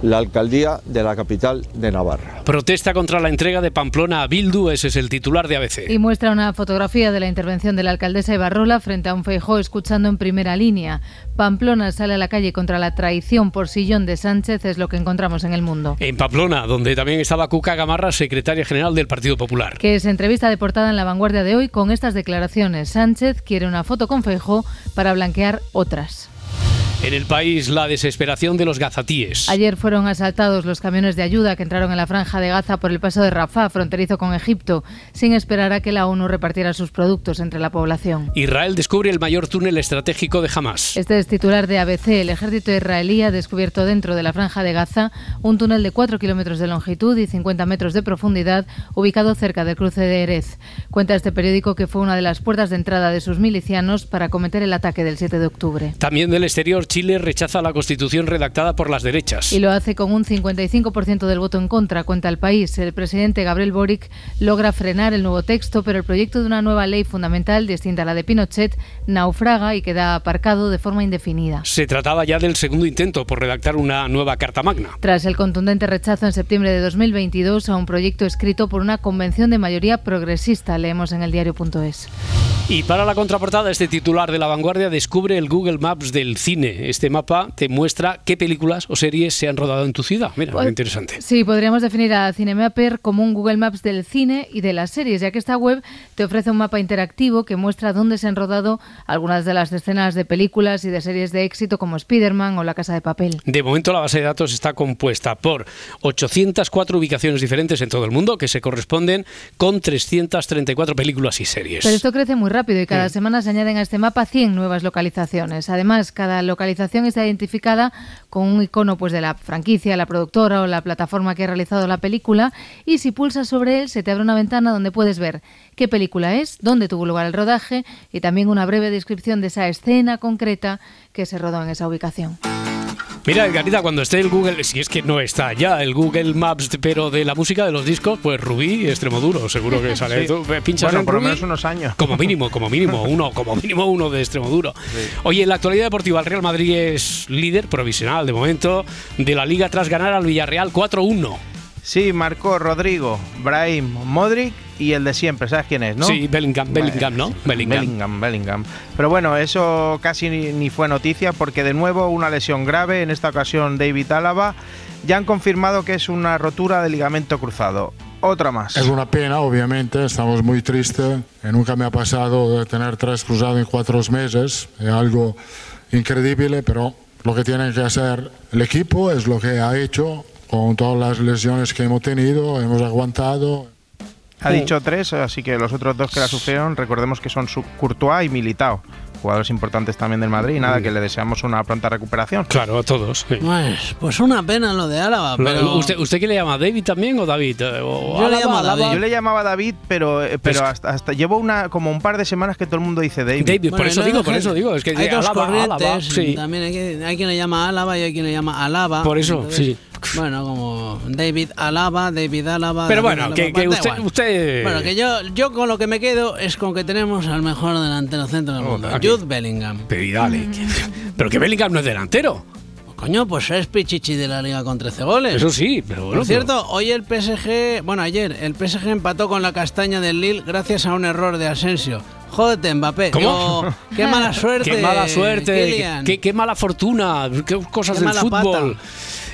la alcaldía de la capital de Navarra. Protesta contra la entrega de Pamplona a Bildu, ese es el titular de ABC. Y muestra una fotografía de la intervención de la alcaldesa Ibarrola frente a un Feijó escuchando en primera línea. Pamplona sale a la calle contra la traición por sillón de Sánchez, es lo que encontramos en el mundo. En Pamplona, donde también estaba Cuca Gamarra, secretaria general del Partido Popular. Que es entrevista de portada en La Vanguardia de hoy con estas declaraciones. Sánchez quiere una foto con Feijó para blanquear otras. En el país, la desesperación de los gazatíes. Ayer fueron asaltados los camiones de ayuda que entraron en la franja de Gaza por el paso de Rafah, fronterizo con Egipto, sin esperar a que la ONU repartiera sus productos entre la población. Israel descubre el mayor túnel estratégico de Hamas. Este es titular de ABC. El ejército israelí ha descubierto dentro de la franja de Gaza un túnel de 4 kilómetros de longitud y 50 metros de profundidad, ubicado cerca del cruce de Erez. Cuenta este periódico que fue una de las puertas de entrada de sus milicianos para cometer el ataque del 7 de octubre. También del exterior, Chile rechaza la constitución redactada por las derechas. Y lo hace con un 55% del voto en contra, cuenta el país. El presidente Gabriel Boric logra frenar el nuevo texto, pero el proyecto de una nueva ley fundamental, distinta a la de Pinochet, naufraga y queda aparcado de forma indefinida. Se trataba ya del segundo intento por redactar una nueva Carta Magna. Tras el contundente rechazo en septiembre de 2022 a un proyecto escrito por una convención de mayoría progresista, leemos en el diario.es. Y para la contraportada, este titular de La Vanguardia descubre el Google Maps del cine. Este mapa te muestra qué películas o series se han rodado en tu ciudad. Mira, Pues- muy interesante. Sí, podríamos definir a Cinemapper como un Google Maps del cine y de las series, ya que esta web te ofrece un mapa interactivo que muestra dónde se han rodado algunas de las escenas de películas y de series de éxito como Spider-Man o La Casa de Papel. De momento la base de datos está compuesta por 804 ubicaciones diferentes en todo el mundo que se corresponden con 334 películas y series. Pero esto crece muy rápido y cada Mm. semana se añaden a este mapa 100 nuevas localizaciones. Además, cada localización está identificada con un icono pues, de la franquicia, la productora o la plataforma que ha realizado la película y si pulsas sobre él se te abre una ventana donde puedes ver qué película es, dónde tuvo lugar el rodaje y también una breve descripción de esa escena concreta que se rodó en esa ubicación. Mira, Edgarita, cuando esté el Google, si es que no está ya el Google Maps, pero de la música de los discos, pues Rubí y Extremoduro, seguro que sale. Sí. Tú pinchas Bueno, en por lo menos unos años. Como mínimo, como mínimo uno, como mínimo uno de Extremoduro. Oye, en la actualidad deportiva, el Real Madrid es líder provisional de momento de la liga tras ganar al Villarreal 4-1. Sí, marcó Rodrigo, Brahim, Modric y el de siempre, ¿sabes quién es, no? Sí, Bellingham, Bellingham, ¿no? Bellingham. Bellingham, Bellingham. Pero bueno, eso casi ni, ni fue noticia porque de nuevo una lesión grave, en esta ocasión David Álava, ya han confirmado que es una rotura de ligamento cruzado. Otra más. Es una pena, obviamente, estamos muy tristes. Eh, Nunca me ha pasado de tener tres cruzados en cuatro meses. Es algo increíble, pero lo que tiene que hacer el equipo es lo que ha hecho con todas las lesiones que hemos tenido, hemos aguantado. Ha dicho tres, así que los otros dos que la sufrieron, recordemos que son su Courtois y Militao, jugadores importantes también del Madrid. Y nada, que le deseamos una pronta recuperación. Claro, a todos. sí. Pues, pues una pena lo de Álava, pero... ¿Usted, ¿Usted qué le llama? ¿David también o David? Eh, o Yo le, llamo. David. Yo le llamaba David, pero, eh, pero hasta, hasta llevo una como un par de semanas que todo el mundo dice David. David, por eso digo, por eso digo. Es que hay dos Álava, corrientes, Álava, sí. también hay, que- hay quien le llama Álava y hay quien le llama Alaba. Por eso, Entonces, sí. Bueno, como David Alaba, David Alaba. Pero bueno, Alaba, que, pues usted, usted- Bueno, que yo, yo con lo que me quedo es con que tenemos al mejor delantero centro del mundo, aquí. Jude Bellingham. Pero dale, Pero que Bellingham no es delantero. Coño, pues es Pichichi de la liga con 13 goles. Eso sí, pero bueno, Por cierto, hoy el PSG, bueno, ayer, el PSG empató con la castaña del Lille gracias a un error de Asensio. Jódete, Mbappé. ¿Cómo? Digo, qué mala suerte. Qué mala suerte, qué, qué mala fortuna, qué cosas Qué del fútbol.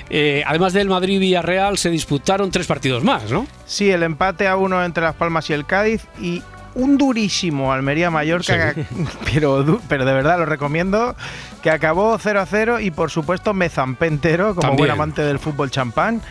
Eh, además del Madrid-Villarreal, se disputaron tres partidos más, ¿no? Sí, el empate a uno entre Las Palmas y el Cádiz y un durísimo Almería-Mallorca, pero, pero de verdad lo recomiendo, que acabó 0 a 0 y por supuesto me zampé entero como También. buen amante del fútbol champán.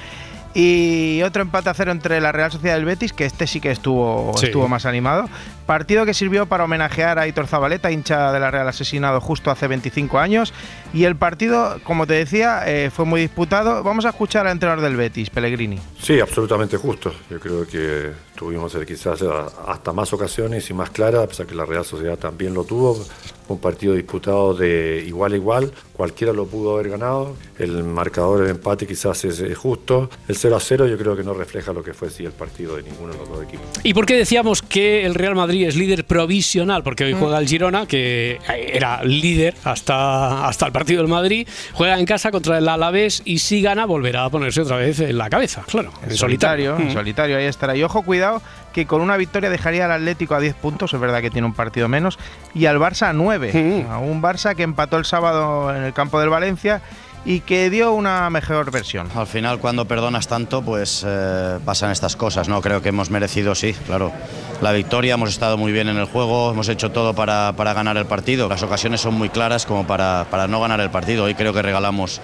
Y otro empate a cero entre la Real Sociedad y el Betis, que este sí que estuvo, Sí. estuvo más animado. Partido que sirvió para homenajear a Hitor Zabaleta, hincha de la Real asesinado justo hace 25 años. Y el partido, como te decía, eh, fue muy disputado. Vamos a escuchar al entrenador del Betis, Pellegrini. Sí, absolutamente justo. Yo creo que tuvimos eh, quizás eh, hasta más ocasiones y más claras, a pesar que la Real Sociedad también lo tuvo. Un partido disputado de igual a igual, cualquiera lo pudo haber ganado. El marcador del empate quizás es, justo. El 0 a 0 yo creo que no refleja lo que fue sí, el partido de ninguno de los dos equipos. ¿Y por qué decíamos que el Real Madrid es líder provisional? Porque hoy juega el Girona, que era líder hasta, hasta el partido del Madrid, juega en casa contra el Alavés y si gana volverá a ponerse otra vez en la cabeza, claro, en, En solitario. solitario, en Mm. solitario, ahí estará. Y ojo, cuidado, que con una victoria dejaría al Atlético a 10 puntos, es verdad que tiene un partido menos, y al Barça a 9. A un Barça que empató el sábado en el campo del Valencia y que dio una mejor versión. Al final, cuando perdonas tanto, pues eh, pasan estas cosas, ¿no? Creo que hemos merecido, sí, claro, la victoria, hemos estado muy bien en el juego, hemos hecho todo para, para ganar el partido. Las ocasiones son muy claras como para, para no ganar el partido. Hoy creo que regalamos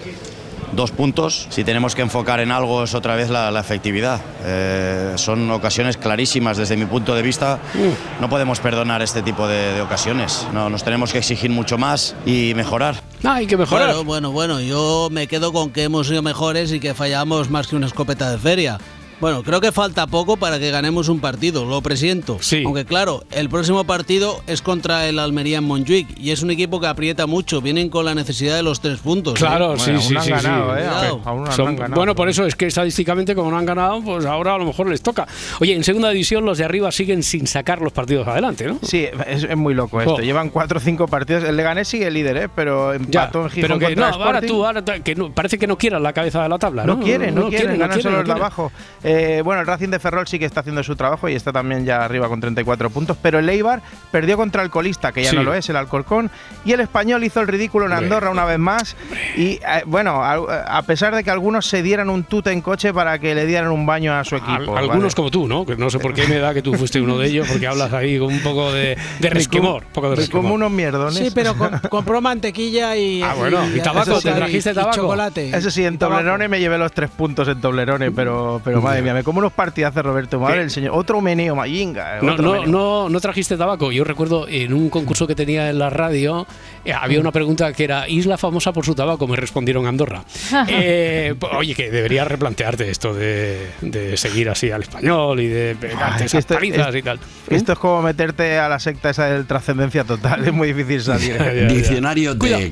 dos puntos. Si tenemos que enfocar en algo es otra vez la, la efectividad. Eh, son ocasiones clarísimas desde mi punto de vista. No podemos perdonar este tipo de, de ocasiones. No, nos tenemos que exigir mucho más y mejorar. Ah, hay que mejorar. Bueno, bueno, bueno, yo me quedo con que hemos sido mejores y que fallamos más que una escopeta de feria. Bueno, creo que falta poco para que ganemos un partido, lo presiento. Sí. Aunque claro, el próximo partido es contra el Almería en Montjuic y es un equipo que aprieta mucho. Vienen con la necesidad de los tres puntos. ¿eh? Claro, sí, sí, sí, sí. Cuidado. Son- bueno, por eso es que estadísticamente, como no han ganado, pues ahora a lo mejor les toca. Oye, en segunda división los de arriba siguen sin sacar los partidos adelante, ¿no? Sí, es, es muy loco esto. Oh. Llevan cuatro o cinco partidos. El Leganés sigue líder, ¿eh? pero Ya, empató en Gijón pero que no, ahora tú, ahora que no- parece que no quieran la cabeza de la tabla, ¿no? No quieren, no, quieren, ganan quieren, solo no los de quieren. abajo. Eh, bueno, el Racing de Ferrol sí que está haciendo su trabajo y está también ya arriba con 34 puntos, pero el Eibar perdió contra el colista, que ya Sí. no lo es, el Alcorcón, y el Español hizo el ridículo en. Andorra una vez más. Y eh, bueno, a, a pesar de que algunos se dieran un tute en coche para que le dieran un baño a su Al- equipo. algunos ¿vale? como tú, ¿no? Que no sé por qué me da que tú fuiste uno de ellos, porque hablas ahí con un poco de, de resquemor. un poco de resquemor. como unos mierdones. Sí, pero com- compró mantequilla y. Ah, bueno, y tabaco, Eso ¿te sí, trajiste y tabaco? chocolate. Eso sí, en Toblerone me llevé los tres puntos en Toblerone, pero, pero madre mía, me como unos partidazos, Roberto. Madre del señor. Otro meneo, mayinga. No, otro no, meneo. no, no trajiste tabaco. Yo recuerdo en un concurso que tenía en la radio, eh, había una pregunta que era ¿Isla famosa por su tabaco? Me respondieron Andorra. Eh, po- oye, que deberías replantearte esto de, de seguir así al español y de pegarte Ay, esas esto- palizas es- y tal. Esto es como meterte a la secta esa del trascendencia total. Es muy difícil salir. Ya, ya, ya. Diccionario de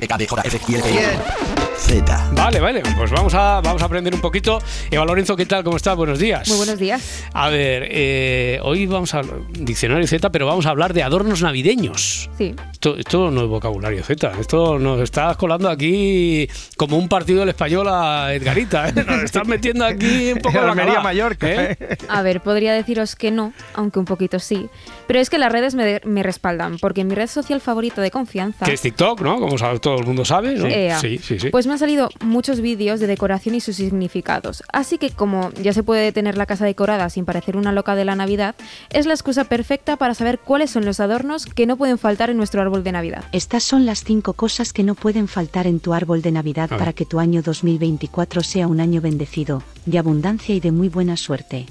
Z. Vale, vale, pues vamos a, vamos a aprender un poquito. Eva Lorenzo, ¿qué tal? ¿Cómo estás? Buenos días. Muy buenos días. A ver, eh, hoy vamos a diccionario Z, pero vamos a hablar de adornos navideños. Sí. Esto, esto no es vocabulario Z, esto nos estás colando aquí como un partido del español a Edgarita, ¿eh? nos estás metiendo aquí un poco la Almería cala, Mallorca. ¿eh? A ver, podría deciros que no, aunque un poquito sí. Pero es que las redes me, me respaldan, porque en mi red social favorita de confianza. Que es TikTok, ¿no? Como sabe- todo el mundo sabe, ¿no? Sí, sí, sí. Pues me han salido muchos vídeos de decoración y sus significados. Así que como ya se puede tener la casa decorada sin parecer una loca de la Navidad, es la excusa perfecta para saber cuáles son los adornos que no pueden faltar en nuestro árbol de Navidad. Estas son las cinco cosas que no pueden faltar en tu árbol de Navidad para que tu año 2024 sea un año bendecido, de abundancia y de muy buena suerte.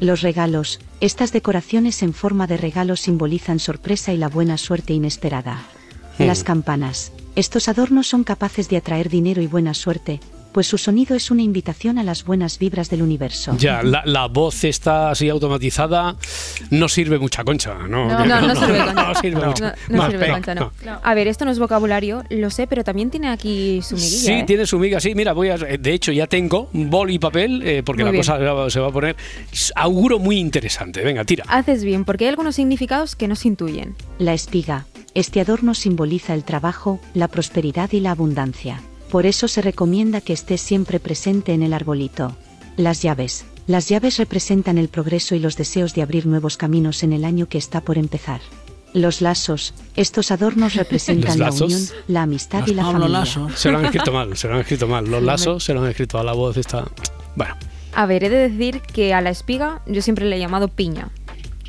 Los regalos. Estas decoraciones en forma de regalos simbolizan sorpresa y la buena suerte inesperada. Hmm. Las campanas. Estos adornos son capaces de atraer dinero y buena suerte, pues su sonido es una invitación a las buenas vibras del universo. Ya, la, la voz está así automatizada, no sirve mucha concha, ¿no? No, no, no sirve concha. no sirve sirve concha, no. A ver, esto no es vocabulario, lo sé, pero también tiene aquí su miguilla. Sí, ¿eh? tiene su miga, sí. Mira, voy a, de hecho ya tengo boli y papel eh, porque Muy la bien. cosa se va a poner auguro muy interesante. Venga, tira. Haces bien, porque hay algunos significados que no se intuyen. La espiga. Este adorno simboliza el trabajo, la prosperidad y la abundancia. Por eso se recomienda que esté siempre presente en el arbolito. Las llaves. Las llaves representan el progreso y los deseos de abrir nuevos caminos en el año que está por empezar. Los lazos. Estos adornos representan la ¿Los lazos? unión, la amistad y la Pablo familia. Lasso. Se lo han escrito mal, se lo han escrito mal. Los lazos se lo han escrito a la voz esta. Bueno, A ver, he de decir que a la espiga yo siempre le he llamado piña.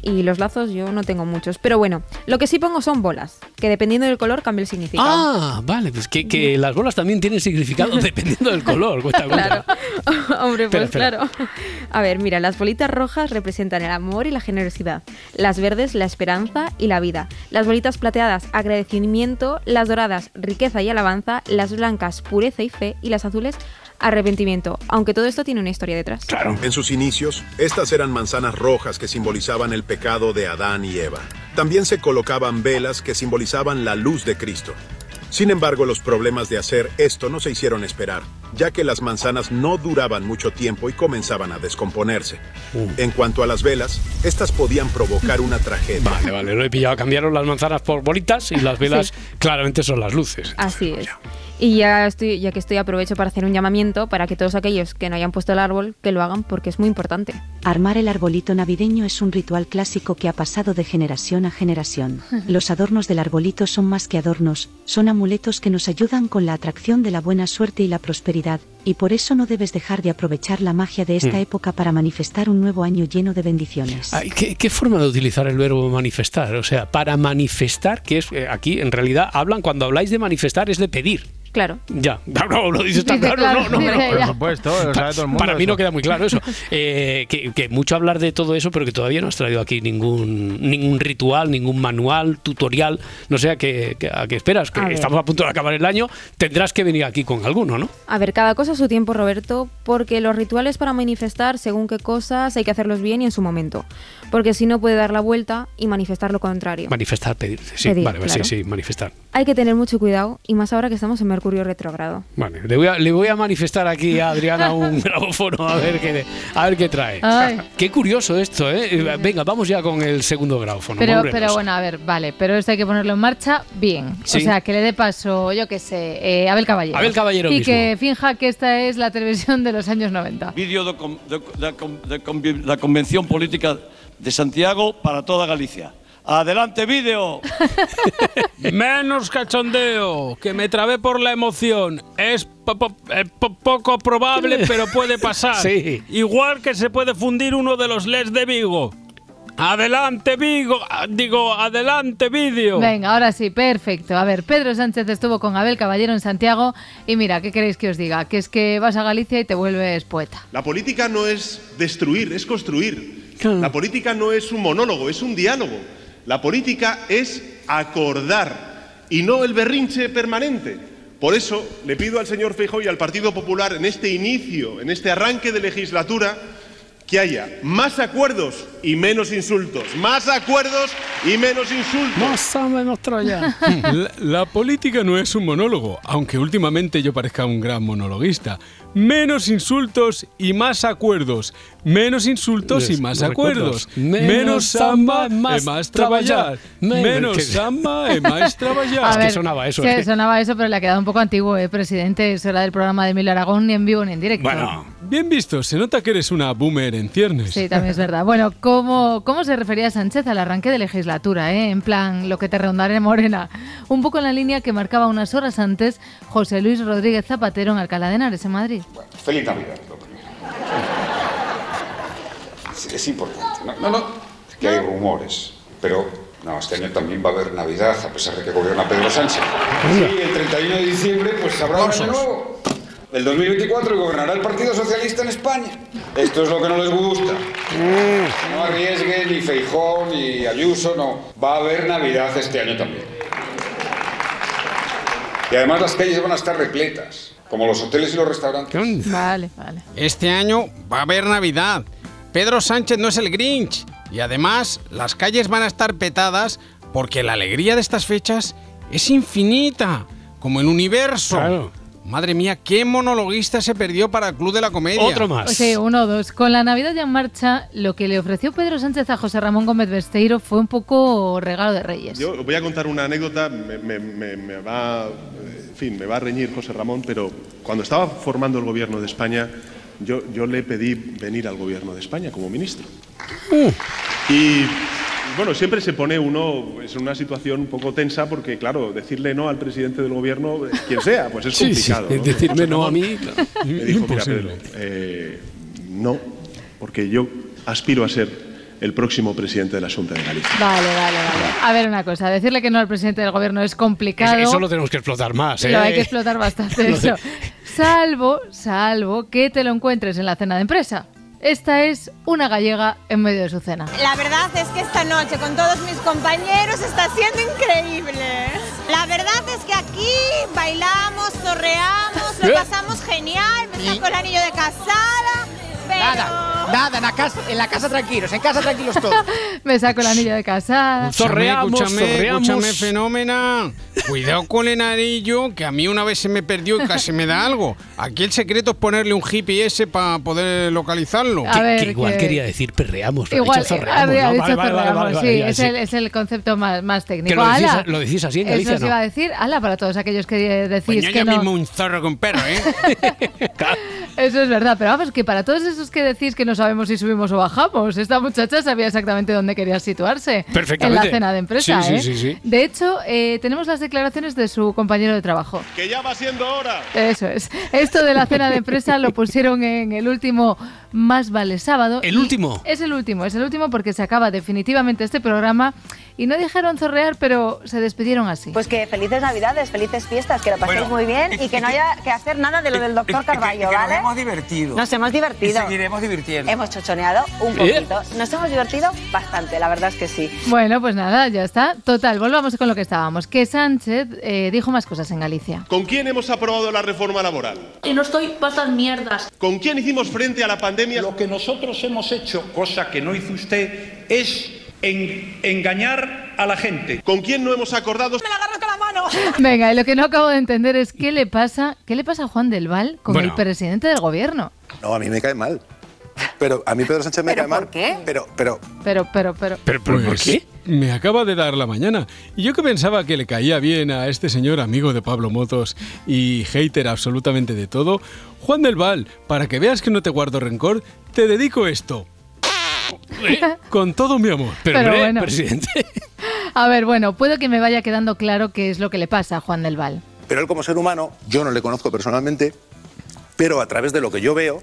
Y los lazos yo no tengo muchos. Pero bueno, lo que sí pongo son bolas, que dependiendo del color cambia el significado. Ah, vale, pues que, que las bolas también tienen significado dependiendo del color. Cuenta, cuenta. Hombre, Espera, pues espera. claro. A ver, mira, las bolitas rojas representan el amor y la generosidad. Las verdes, la esperanza y la vida. Las bolitas plateadas, agradecimiento. Las doradas, riqueza y alabanza. Las blancas, pureza y fe. Y las azules, arrepentimiento. Aunque todo esto tiene una historia detrás. En sus inicios, estas eran manzanas rojas que simbolizaban el pecado de Adán y Eva. También se colocaban velas que simbolizaban la luz de Cristo. Sin embargo, los problemas de hacer esto no se hicieron esperar, ya que las manzanas no duraban mucho tiempo y comenzaban a descomponerse. En cuanto a las velas, estas podían provocar una tragedia. Vale, vale, lo he pillado. Cambiaron las manzanas por bolitas y las velas claramente son las luces. Así es. Y ya, estoy, ya que estoy, aprovecho para hacer un llamamiento para que todos aquellos que no hayan puesto el árbol, que lo hagan porque es muy importante. Armar el arbolito navideño es un ritual clásico que ha pasado de generación a generación. Los adornos del arbolito son más que adornos, son amuletos que nos ayudan con la atracción de la buena suerte y la prosperidad, y por eso no debes dejar de aprovechar la magia de esta Hmm. época para manifestar un nuevo año lleno de bendiciones. Ay, ¿qué, qué forma de utilizar el verbo manifestar? O sea, para manifestar, que es eh, aquí en realidad hablan, cuando habláis de manifestar, es de pedir. Claro. Ya, no, lo dices tan Dice claro, claro, no, no, dice no. Por supuesto, lo sabe todo el mundo. Para mí no queda muy claro eso. Eh, que, que mucho hablar de todo eso, pero que todavía no has traído aquí ningún ningún ritual, ningún manual, tutorial. No sé a qué, a qué esperas, que A ver. estamos a punto de acabar el año. Tendrás que venir aquí con alguno, ¿no? A ver, cada cosa a su tiempo, Roberto, porque los rituales para manifestar según qué cosas hay que hacerlos bien y en su momento. Porque si no puede dar la vuelta y manifestar lo contrario. Manifestar, pedir. Sí, Pedir, vale, claro. sí, sí, manifestar. Hay que tener mucho cuidado y más ahora que estamos en Mercurio retrógrado. Vale, le voy a, le voy a manifestar aquí a Adriana un grabófono a ver qué, a ver qué trae. Ay. Qué curioso esto, ¿eh? Venga, vamos ya con el segundo grabófono. Pero, pero bueno, a ver, vale, pero esto hay que ponerlo en marcha bien. Sí. O sea, que le dé paso, yo qué sé, eh, Abel Caballero. Abel Caballero Y mismo. que finja que esta es la televisión de los años 90. Vídeo de, la Convención Política de Santiago para toda Galicia. Adelante, vídeo. Menos cachondeo, que me trabé por la emoción. Es po- po- eh, po- poco probable, pero puede pasar. Sí. Igual que se puede fundir uno de los LEDs de Vigo. Adelante, Vigo. Ah, Digo, adelante, vídeo. Venga, ahora sí, perfecto. A ver, Pedro Sánchez estuvo con Abel Caballero en Santiago y mira, ¿qué queréis que os diga? Que es que vas a Galicia y te vuelves poeta. La política no es destruir, es construir. La política no es un monólogo, es un diálogo. La política es acordar y no el berrinche permanente. Por eso le pido al señor Feijóo y al Partido Popular en este inicio, en este arranque de legislatura, que haya más acuerdos y menos insultos. Más acuerdos y menos insultos. Más o menos Troya. La, la política no es un monólogo, aunque últimamente yo parezca un gran monologuista. Menos insultos y más acuerdos. Menos insultos y más acuerdos. Menos samba samba, más e más traballar. Menos que- samba e más traballar. A ver, sonaba eso, sí, ¿eh? sonaba eso, pero le ha quedado un poco antiguo, ¿eh, presidente? Eso era del programa de Emilio Aragón, ni en vivo ni en directo. bien visto. Se nota que eres una boomer en ciernes. Sí, también es verdad. Bueno, ¿cómo, ¿cómo se refería Sánchez al arranque de legislatura? eh? En plan, lo que te rondaré morena. Un poco en la línea que marcaba unas horas antes José Luis Rodríguez Zapatero en Alcalá de Henares, en Madrid. Feliz Navidad, lo primero. Es, es importante. No, no, no, es que hay rumores, pero no, este año también va a haber Navidad, a pesar de que gobierna Pedro Sánchez. Sí, el 31 de diciembre, pues habrá un año nuevo. El 2024 gobernará el Partido Socialista en España. Esto es lo que no les gusta. No arriesguen ni Feijón ni Ayuso, no. Va a haber Navidad este año también. Y además las calles van a estar repletas, como los hoteles y los restaurantes. Vale, vale. Este año va a haber Navidad. Pedro Sánchez no es el Grinch. Y además, las calles van a estar petadas porque la alegría de estas fechas es infinita, como el universo. Claro. Madre mía, qué monologuista se perdió para el Club de la Comedia. Sí, uno o dos. Con la Navidad ya en marcha, lo que le ofreció Pedro Sánchez a José Ramón Gómez Besteiro fue un poco regalo de Reyes. Yo os voy a contar una anécdota, me, me- me- me va, en fin, me va a reñir José Ramón, pero cuando estaba formando el gobierno de España, yo, yo le pedí venir al gobierno de España como ministro. Y bueno, siempre se pone uno es en una situación un poco tensa porque, claro, decirle no al presidente del gobierno, eh, quien sea, pues es Sí, sí, complicado. ¿no? decirme no a mí. Me dijo, mira, Imposible. Pedro, eh, no, porque yo aspiro a ser el próximo presidente de la Junta de Galicia. Vale, vale, vale. A ver una cosa, decirle que no al presidente del gobierno es complicado. Eso lo tenemos que explotar más, ¿eh? Lo hay que explotar bastante eso. Salvo, salvo que te lo encuentres en la cena de empresa. Esta es una gallega en medio de su cena. La verdad es que esta noche con todos mis compañeros está siendo increíble. La verdad es que aquí bailamos, zorreamos, lo ¿Eh? pasamos genial, me saco el anillo de casada. Nada, nada, en la casa, en la casa tranquilos, en casa tranquilos todos. Me saco el anillo de casa. Escúchame, escúchame, escúchame, fenómena. Cuidado con el anillo, que a mí una vez se me perdió y casi me da algo. Aquí el secreto es ponerle un GPS para poder localizarlo. A ver, que igual que- quería decir perreamos, ha Igual, dicho zorreamos, había ¿no? dicho Vale, vale, vale, zorreamos, vale, sí, es, sí. El, es el concepto más, más técnico. Que lo decís- lo decís así en Galicia, Eso os ¿no? iba a decir, ala, para todos aquellos que decís Pues que ya no. mismo un zorro con perro, ¿eh? Eso es verdad, pero vamos, que para todos esos que decís que no sabemos si subimos o bajamos, esta muchacha sabía exactamente dónde quería situarse. Perfectamente. En la cena de empresa, Sí, sí, ¿eh? sí, sí. De hecho, eh, tenemos las declaraciones de su compañero de trabajo. Que ya va siendo hora. Eso es. Esto de la cena de empresa lo pusieron en el último Más vale sábado. ¿El último? Es el último, es el último porque se acaba definitivamente este programa y no dijeron zorrear, pero se despidieron así. Pues que felices Navidades, felices fiestas, que lo paséis Bueno, muy bien y que no haya que hacer nada de lo del doctor Carballo, que ¿vale? Nos hemos divertido. Nos hemos divertido. Y seguiremos divirtiendo. Hemos chochoneado un ¿Eh? poquito. Nos hemos divertido bastante, la verdad es que sí. Bueno, pues nada, ya está. Total, volvamos con lo que estábamos. Que Sánchez eh, dijo más cosas en Galicia. ¿Con quién hemos aprobado la reforma laboral? Y no estoy para estas mierdas. ¿Con quién hicimos frente a la pandemia? Lo que nosotros hemos hecho, cosa que no hizo usted, es en- engañar a la gente. ¿Con quién no hemos acordado? ¡Me la agarro con la mano! Venga, y lo que no acabo de entender es qué le pasa, qué le pasa a Juan del Val con Bueno. el presidente del gobierno. No, a mí me cae mal. Pero a mí Pedro Sánchez me cae mal. qué? Pero, pero, Pero, pero, pero. ¿Pero, por qué? Me acaba de dar la mañana. Y yo que pensaba que le caía bien a este señor amigo de Pablo Motos y hater absolutamente de todo, Juan del Val, para que veas que no te guardo rencor, te dedico esto. Con todo mi amor. Pero, Pero hombre, bueno. presidente. A ver, bueno, puedo que me vaya quedando claro qué es lo que le pasa a Juan del Val. pero él como ser humano, yo no le conozco personalmente, pero a través de lo que yo veo,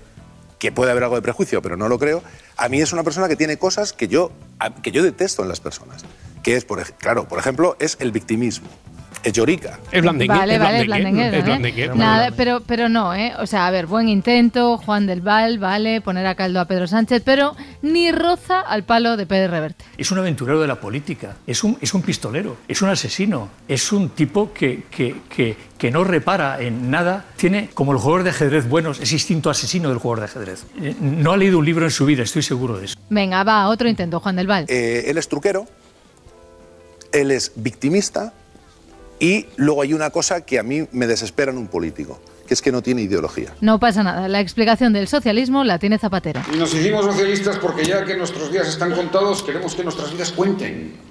que puede haber algo de prejuicio, pero no lo creo, a mí es una persona que tiene cosas que yo, a- que yo detesto en las personas. Que es, por, claro, por ejemplo, es el victimismo. Es llorica. Es blandengue. Vale, es vale, blandengue, es ¿eh? blandengue. Nada, pero, pero no, ¿eh? O sea, a ver, buen intento, Juan del Val, vale, poner a caldo a Pedro Sánchez, pero ni roza al palo de Pedro Reverte. Es un aventurero de la política, es un, es un pistolero, es un asesino, es un tipo que, que, que, que no repara en nada. Tiene, como los jugadores de ajedrez buenos, ese instinto asesino del jugador de ajedrez. Eh, No ha leído un libro en su vida, estoy seguro de eso. Venga, va, otro intento, Juan del Val. Eh, él es truquero, él es victimista y luego hay una cosa que a mí me desespera en un político, que es que no tiene ideología. No pasa nada, la explicación del socialismo la tiene Zapatero. Y nos hicimos socialistas porque ya que nuestros días están contados, queremos que nuestras vidas cuenten.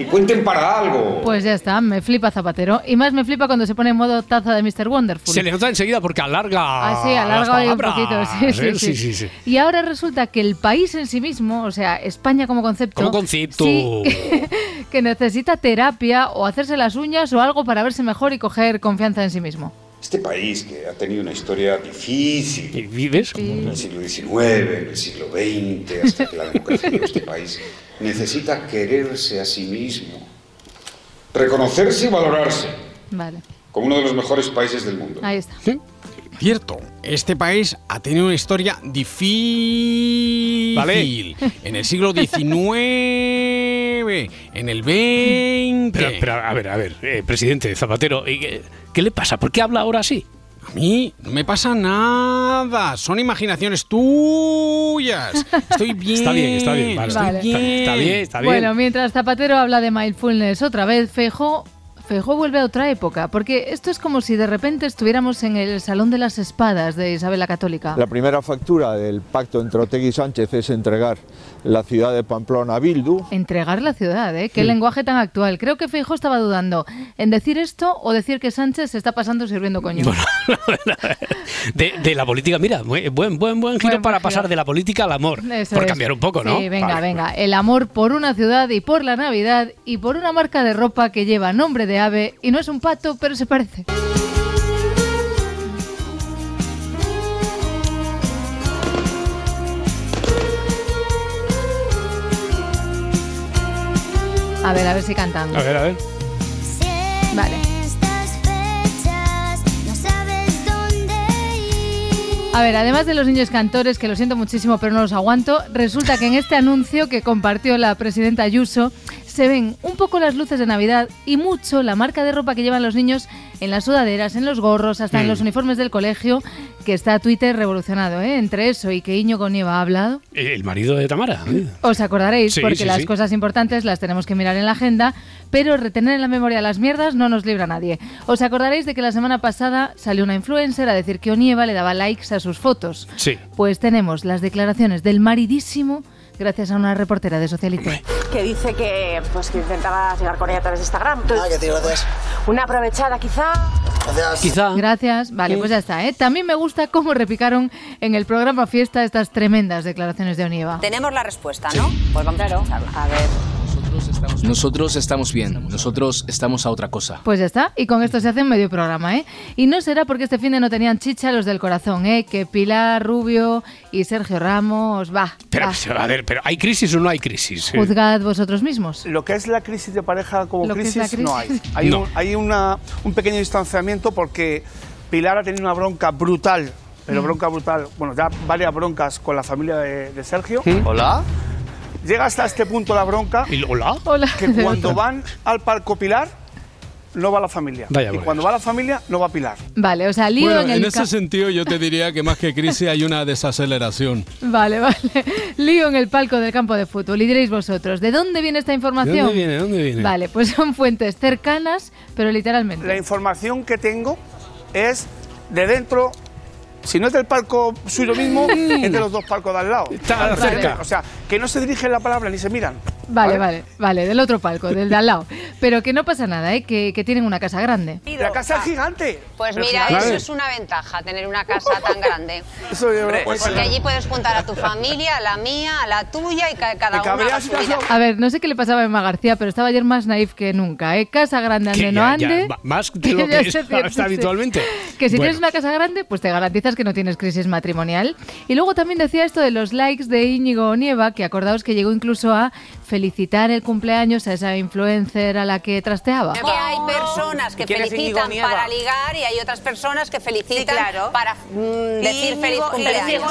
Y cuenten para algo. Pues ya está, me flipa Zapatero. Y más me flipa cuando se pone en modo taza de Mr. Wonderful. Se le nota enseguida porque alarga. Ah, sí, alarga un poquito. Sí, sí, sí. sí, sí, sí. Y ahora resulta que el país en sí mismo, o sea, España como concepto. Como concepto. sí, que necesita terapia o hacerse las uñas o algo para verse mejor y coger confianza en sí mismo. Este país que ha tenido una historia difícil. ¿Vives? En el siglo XIX, en el siglo XX, hasta que la democracia a este país, necesita quererse a sí mismo, reconocerse y valorarse Vale, como uno de los mejores países del mundo. ahí está. Cierto, este país ha tenido una historia difícil. Vale. En el siglo XIX, en el XX. Pero, pero, a ver, a ver, eh, presidente Zapatero, ¿y ¿qué, qué le pasa? ¿Por qué habla ahora así? A mí no me pasa nada, son imaginaciones tuyas. Estoy bien. Está bien, está bien, vale. estoy Vale. bien. Está bien, está bien. Bueno, mientras Zapatero habla de mindfulness otra vez, Feijó Feijó vuelve a otra época, porque esto es como si de repente estuviéramos en el Salón de las Espadas de Isabel la Católica. La primera factura del pacto entre Otegi y Sánchez es entregar la ciudad de Pamplona a Bildu. Entregar la ciudad, ¿eh? Qué Sí. lenguaje tan actual. Creo que Feijó estaba dudando en decir esto o decir que Sánchez se está pasando sirviendo coño. De, de la política, mira, muy- buen, buen, buen giro Buen para giro. pasar de la política al amor. Eso por es. cambiar un poco, ¿no? Sí, venga, Vale. venga. El amor por una ciudad y por la Navidad y por una marca de ropa que lleva nombre de ave y no es un pato, pero se parece. A ver, a ver si cantan. A ver, a ver. Vale. A ver, además de los niños cantores, que lo siento muchísimo, pero no los aguanto, resulta que en este anuncio que compartió la presidenta Ayuso se ven un poco las luces de Navidad y mucho la marca de ropa que llevan los niños en las sudaderas, en los gorros, hasta en Mm. los uniformes del colegio, que está Twitter revolucionado, ¿eh? Entre eso y que Íñigo Nieva ha hablado. El marido de Tamara. ¿eh? Os acordaréis, Sí, porque sí, las sí. cosas importantes las tenemos que mirar en la agenda, pero retener en la memoria las mierdas no nos libra a nadie. Os acordaréis de que la semana pasada salió una influencer a decir que Onieva le daba likes a sus fotos. Sí. Pues tenemos las declaraciones del maridísimo gracias a una reportera de Socialite. Que dice que, pues, que intentaba llegar con ella a través de Instagram. Ah, que te gracias. Una aprovechada, quizá. Gracias. Quizá. Gracias. Vale, pues ya está. ¿eh? También me gusta cómo repicaron en el programa Fiesta estas tremendas declaraciones de Onieva. Tenemos la respuesta, ¿no? Pues vamos a escucharla. A ver. Nosotros estamos bien, nosotros estamos a otra cosa. Pues ya está, y con esto se hace un medio programa, ¿eh? Y no será porque este fin de no tenían chicha los del corazón, ¿eh? Que Pilar Rubio y Sergio Ramos, va. Pero, va. pero, a ver, pero ¿hay crisis o no hay crisis? Juzgad vosotros mismos. Lo que es la crisis de pareja como crisis, la no hay. crisis. Hay, No. un, hay una, un pequeño distanciamiento porque Pilar ha tenido una bronca brutal, pero Mm. bronca brutal, bueno, ya varias broncas con la familia de, de Sergio. Hola. Llega hasta este punto la bronca ¿Y hola? Hola. que cuando van al palco Pilar, no va la familia. Vaya y cuando va la familia, no va Pilar. Vale, o sea, lío Bueno, en en el ese ca- sentido yo te diría que más que crisis hay una desaceleración. Vale, vale. Lío en el palco del campo de fútbol. Y diréis vosotros, ¿de dónde viene esta información? ¿De dónde viene? ¿Dónde viene? Vale, pues son fuentes cercanas, pero literalmente. La información que tengo es de dentro, si no es del palco suyo mismo, es de los dos palcos de al lado. Está ¿Vale? cerca. O sea, que no se dirigen la palabra ni se miran. Vale, vale, vale, del otro palco, del de al lado. Pero que no pasa nada, ¿eh? Que, que tienen una casa grande. La casa es gigante. Pues Pero mira, gigante. eso es una ventaja, tener una casa tan grande. Eso yo- Pues porque allí puedes juntar a tu familia, a la mía, a la tuya y ca- cada uno su vida. A ver, no sé qué le pasaba a Emma García, pero estaba ayer más naif que nunca, ¿eh? Casa grande, ande, Que no ya- ya, ande. ma- más de lo Ya que se es sí. habitualmente. Que si Bueno. tienes una casa grande, pues te que no tienes crisis matrimonial. Y luego también decía esto de los likes de Íñigo Nieva, que acordaos que llegó incluso a felicitar el cumpleaños a esa influencer a la que trasteaba. Que hay personas que ¿Y quién es Íñigo felicitan para ligar y hay otras personas que felicitan claro. para mm, decir Íñigo- feliz cumpleaños.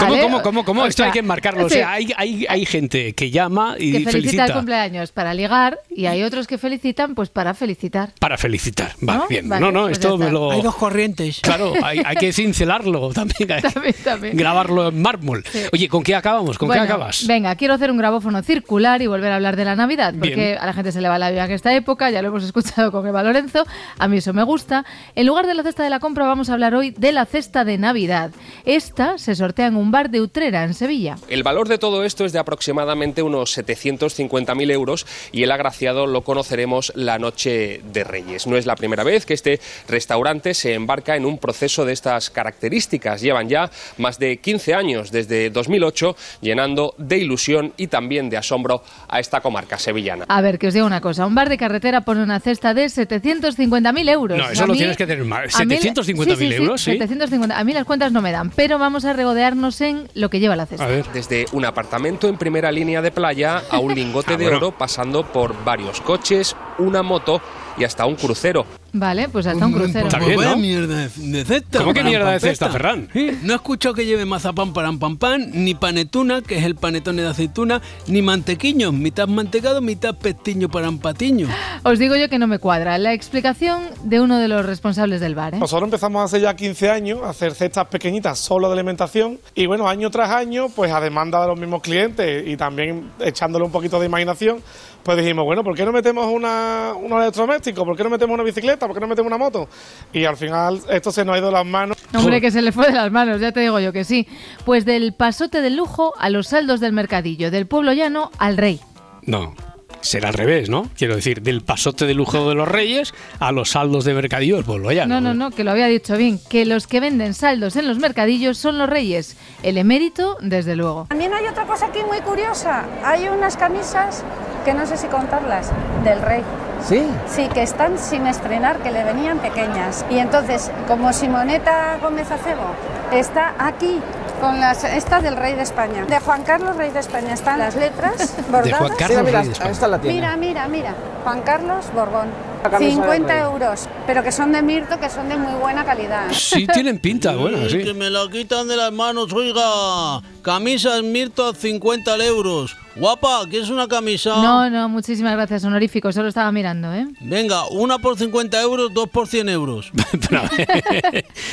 ¿Cómo, cómo, cómo, cómo? O Esto hay que enmarcarlo. O sí. sea, hay, hay, hay gente que llama y que felicita, felicita. el cumpleaños para ligar y hay otros que felicitan pues para felicitar. Para felicitar. Va, ¿No? bien. Vale, no, no, pues esto me lo. Hay dos corrientes. Claro, hay, hay que cincelarlo también. hay También, también. Grabarlo en mármol. Sí. Oye, ¿con qué acabamos? ¿Con Bueno, qué acabas? Venga, quiero hacer un grabófono circular y volver a hablar de la Navidad, porque Bien. a la gente se le va la vida en esta época, ya lo hemos escuchado con Eva Lorenzo, a mí eso me gusta. En lugar de la cesta de la compra, vamos a hablar hoy de la cesta de Navidad. Esta se sortea en un bar de Utrera, en Sevilla. El valor de todo esto es de aproximadamente unos 750.000 euros y el agraciado lo conoceremos la noche de Reyes. No es la primera vez que este restaurante se embarca en un proceso de estas características. Llevan ya más de 15 años desde 2008 llenando de ilusión y también de asombro a esta comarca sevillana. A ver, que os digo una cosa, un bar de carretera pone una cesta de 750.000 euros. No, eso A lo mí- tienes que tener mí- 750.000 euros, sí. 750. A mí las cuentas no me dan, pero vamos a regodearnos en lo que lleva la cesta. Desde un apartamento en primera línea de playa a un lingote Ah, de bueno. oro pasando por varios coches, una moto y hasta un crucero. Vale, pues hasta un crucero. Está bien, mierda de, de cesta. ¿Cómo que mierda de cesta, Ferran? Sí, No he escuchado que lleve mazapán para pam pan, ni panetuna, que es el panetone de aceituna, ni mantequiño, mitad mantecado, mitad pestiño para patiño. Os digo yo que no me cuadra. La explicación de uno de los responsables del bar. ¿eh? Nosotros empezamos hace ya 15 años a hacer cestas pequeñitas solo de alimentación y bueno, año tras año, pues a demanda de los mismos clientes y también echándole un poquito de imaginación, pues dijimos, bueno, ¿por qué no metemos una, un electrodoméstico? ¿Por qué no metemos una bicicleta? ¿Por qué no metemos una moto? Y al final esto se nos ha ido de las manos. Hombre, que se le fue de las manos, ya te digo yo que sí. Pues del pasote del lujo a los saldos del mercadillo, del pueblo llano al rey. No. Será al revés, ¿no? Quiero decir, del pasote de lujo de los reyes a los saldos de mercadillo del pueblo ya. No, no, no, que lo había dicho bien, que los que venden saldos en los mercadillos son los reyes. El emérito, desde luego. También hay otra cosa aquí muy curiosa. Hay unas camisas que no sé si contarlas, del rey. ¿Sí? Sí, que están sin estrenar, que le venían pequeñas. Y entonces, como Simoneta Gómez Acebo está aquí con las estas del rey de España, de Juan Carlos rey de España, están las letras bordadas. Juan Carlos, Mira, mira, rey de España. esta la tiene. Mira, mira, mira, Juan Carlos Borbón. La camisa del 50 rey. euros, pero que son de mirto, que son de muy buena calidad. Sí, tienen pinta, bueno, Uy, sí. Que me la quitan de las manos, oiga. Camisas Mirto a 50 euros. Guapa, ¿quieres una camisa? No, no, muchísimas gracias, honorífico, solo estaba mirando, ¿eh? Venga, una por 50 euros, dos por 100 euros.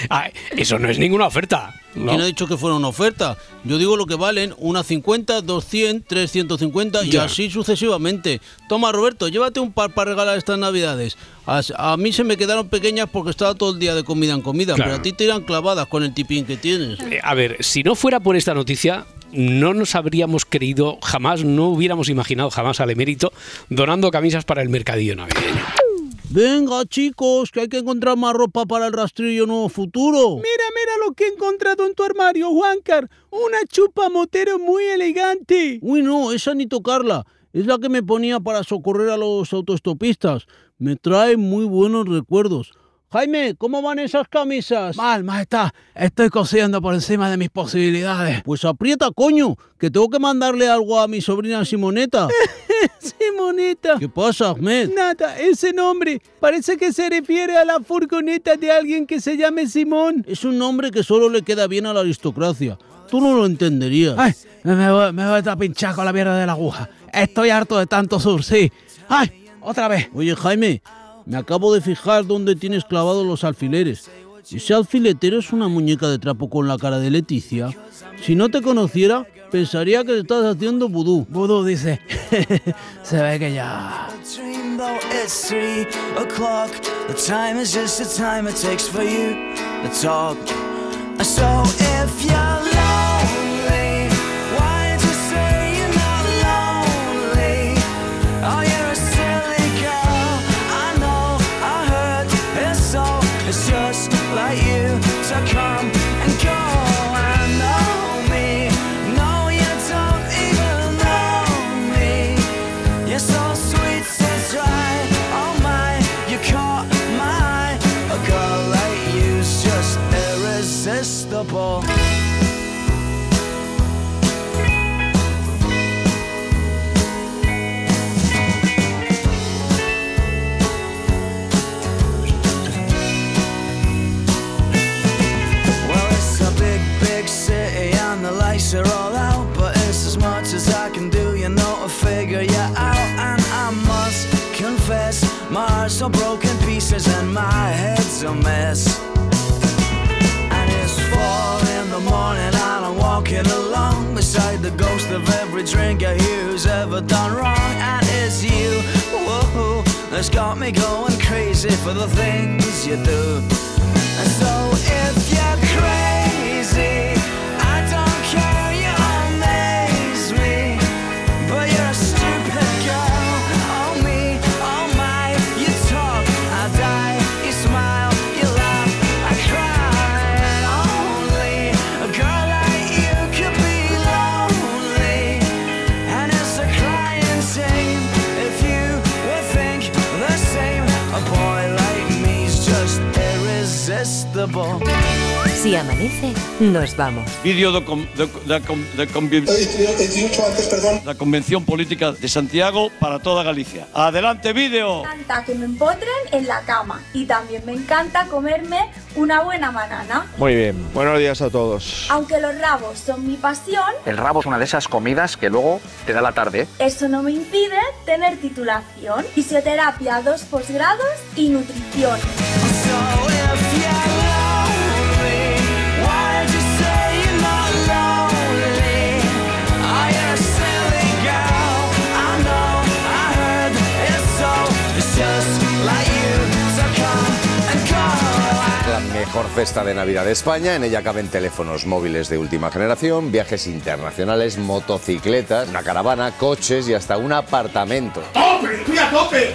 Ah, eso no es ninguna oferta. ¿No? ¿Quién ha dicho que fuera una oferta? Yo digo lo que valen, una 50, 200, 350 y Ya. así sucesivamente. Toma, Roberto, llévate un par para regalar estas navidades. A, a mí se me quedaron pequeñas porque estaba todo el día de comida en comida, Claro. pero a ti te irán clavadas con el tipín que tienes. Eh, A ver, si no fuera por esta noticia, no nos habríamos creído jamás, no hubiéramos imaginado jamás al emérito donando camisas para el mercadillo navideño. Venga, chicos, que hay que encontrar más ropa para el rastrillo nuevo futuro. Mira, mira lo que he encontrado en tu armario, Juancar. Una chupa motero muy elegante. Uy, no, esa ni tocarla. Es la que me ponía para socorrer a los autoestopistas. Me trae muy buenos recuerdos. Jaime, ¿cómo van esas camisas? Mal, majestad. Estoy cosiendo por encima de mis posibilidades. Pues aprieta, coño, que tengo que mandarle algo a mi sobrina Simoneta. Simoneta. ¿Qué pasa, Ahmed? Nada, ese nombre parece que se refiere a la furgoneta de alguien que se llame Simón. Es un nombre que solo le queda bien a la aristocracia. Tú no lo entenderías. Ay, me voy, me voy a pinchar con la mierda de la aguja. Estoy harto de tanto sur, sí. Ay, otra vez. Oye, Jaime, me acabo de fijar dónde tienes clavados los alfileres. Ese alfiletero es una muñeca de trapo con la cara de Leticia. Si no te conociera, pensaría que te estás haciendo vudú. Vudú, dice. Se ve que ya. So if you're a mess. And it's four in the morning and I'm walking along beside the ghost of every drink I hear who's ever done wrong. And it's you, whoa, that's got me going crazy for the things you do. And so if you're Si amanece, nos vamos. Vídeo de, com- de- de com- de la Convención Política de Santiago para toda Galicia. Adelante, vídeo. Me encanta que me empotren en la cama y también me encanta comerme una buena banana. Muy bien, buenos días a todos. Aunque los rabos son mi pasión, El rabo es una de esas comidas que luego te da la tarde. eso no me impide tener titulación, fisioterapia, dos posgrados y nutrición. La mejor cesta de Navidad de España. En ella caben teléfonos móviles de última generación, viajes internacionales, motocicletas, una caravana, coches y hasta un apartamento. ¡Tope! ¡Estoy a tope!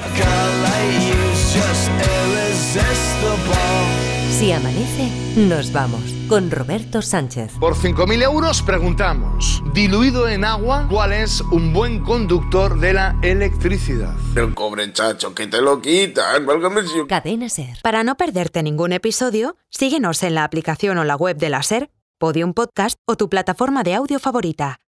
Si amanece, nos vamos. Con Roberto Sánchez. Por 5.000 euros preguntamos, diluido en agua, ¿cuál es un buen conductor de la electricidad? El cobre chacho, que te lo quitan. válgame si- Cadena Ser. Para no perderte ningún episodio, síguenos en la aplicación o la web de la SER, Podium Podcast o tu plataforma de audio favorita.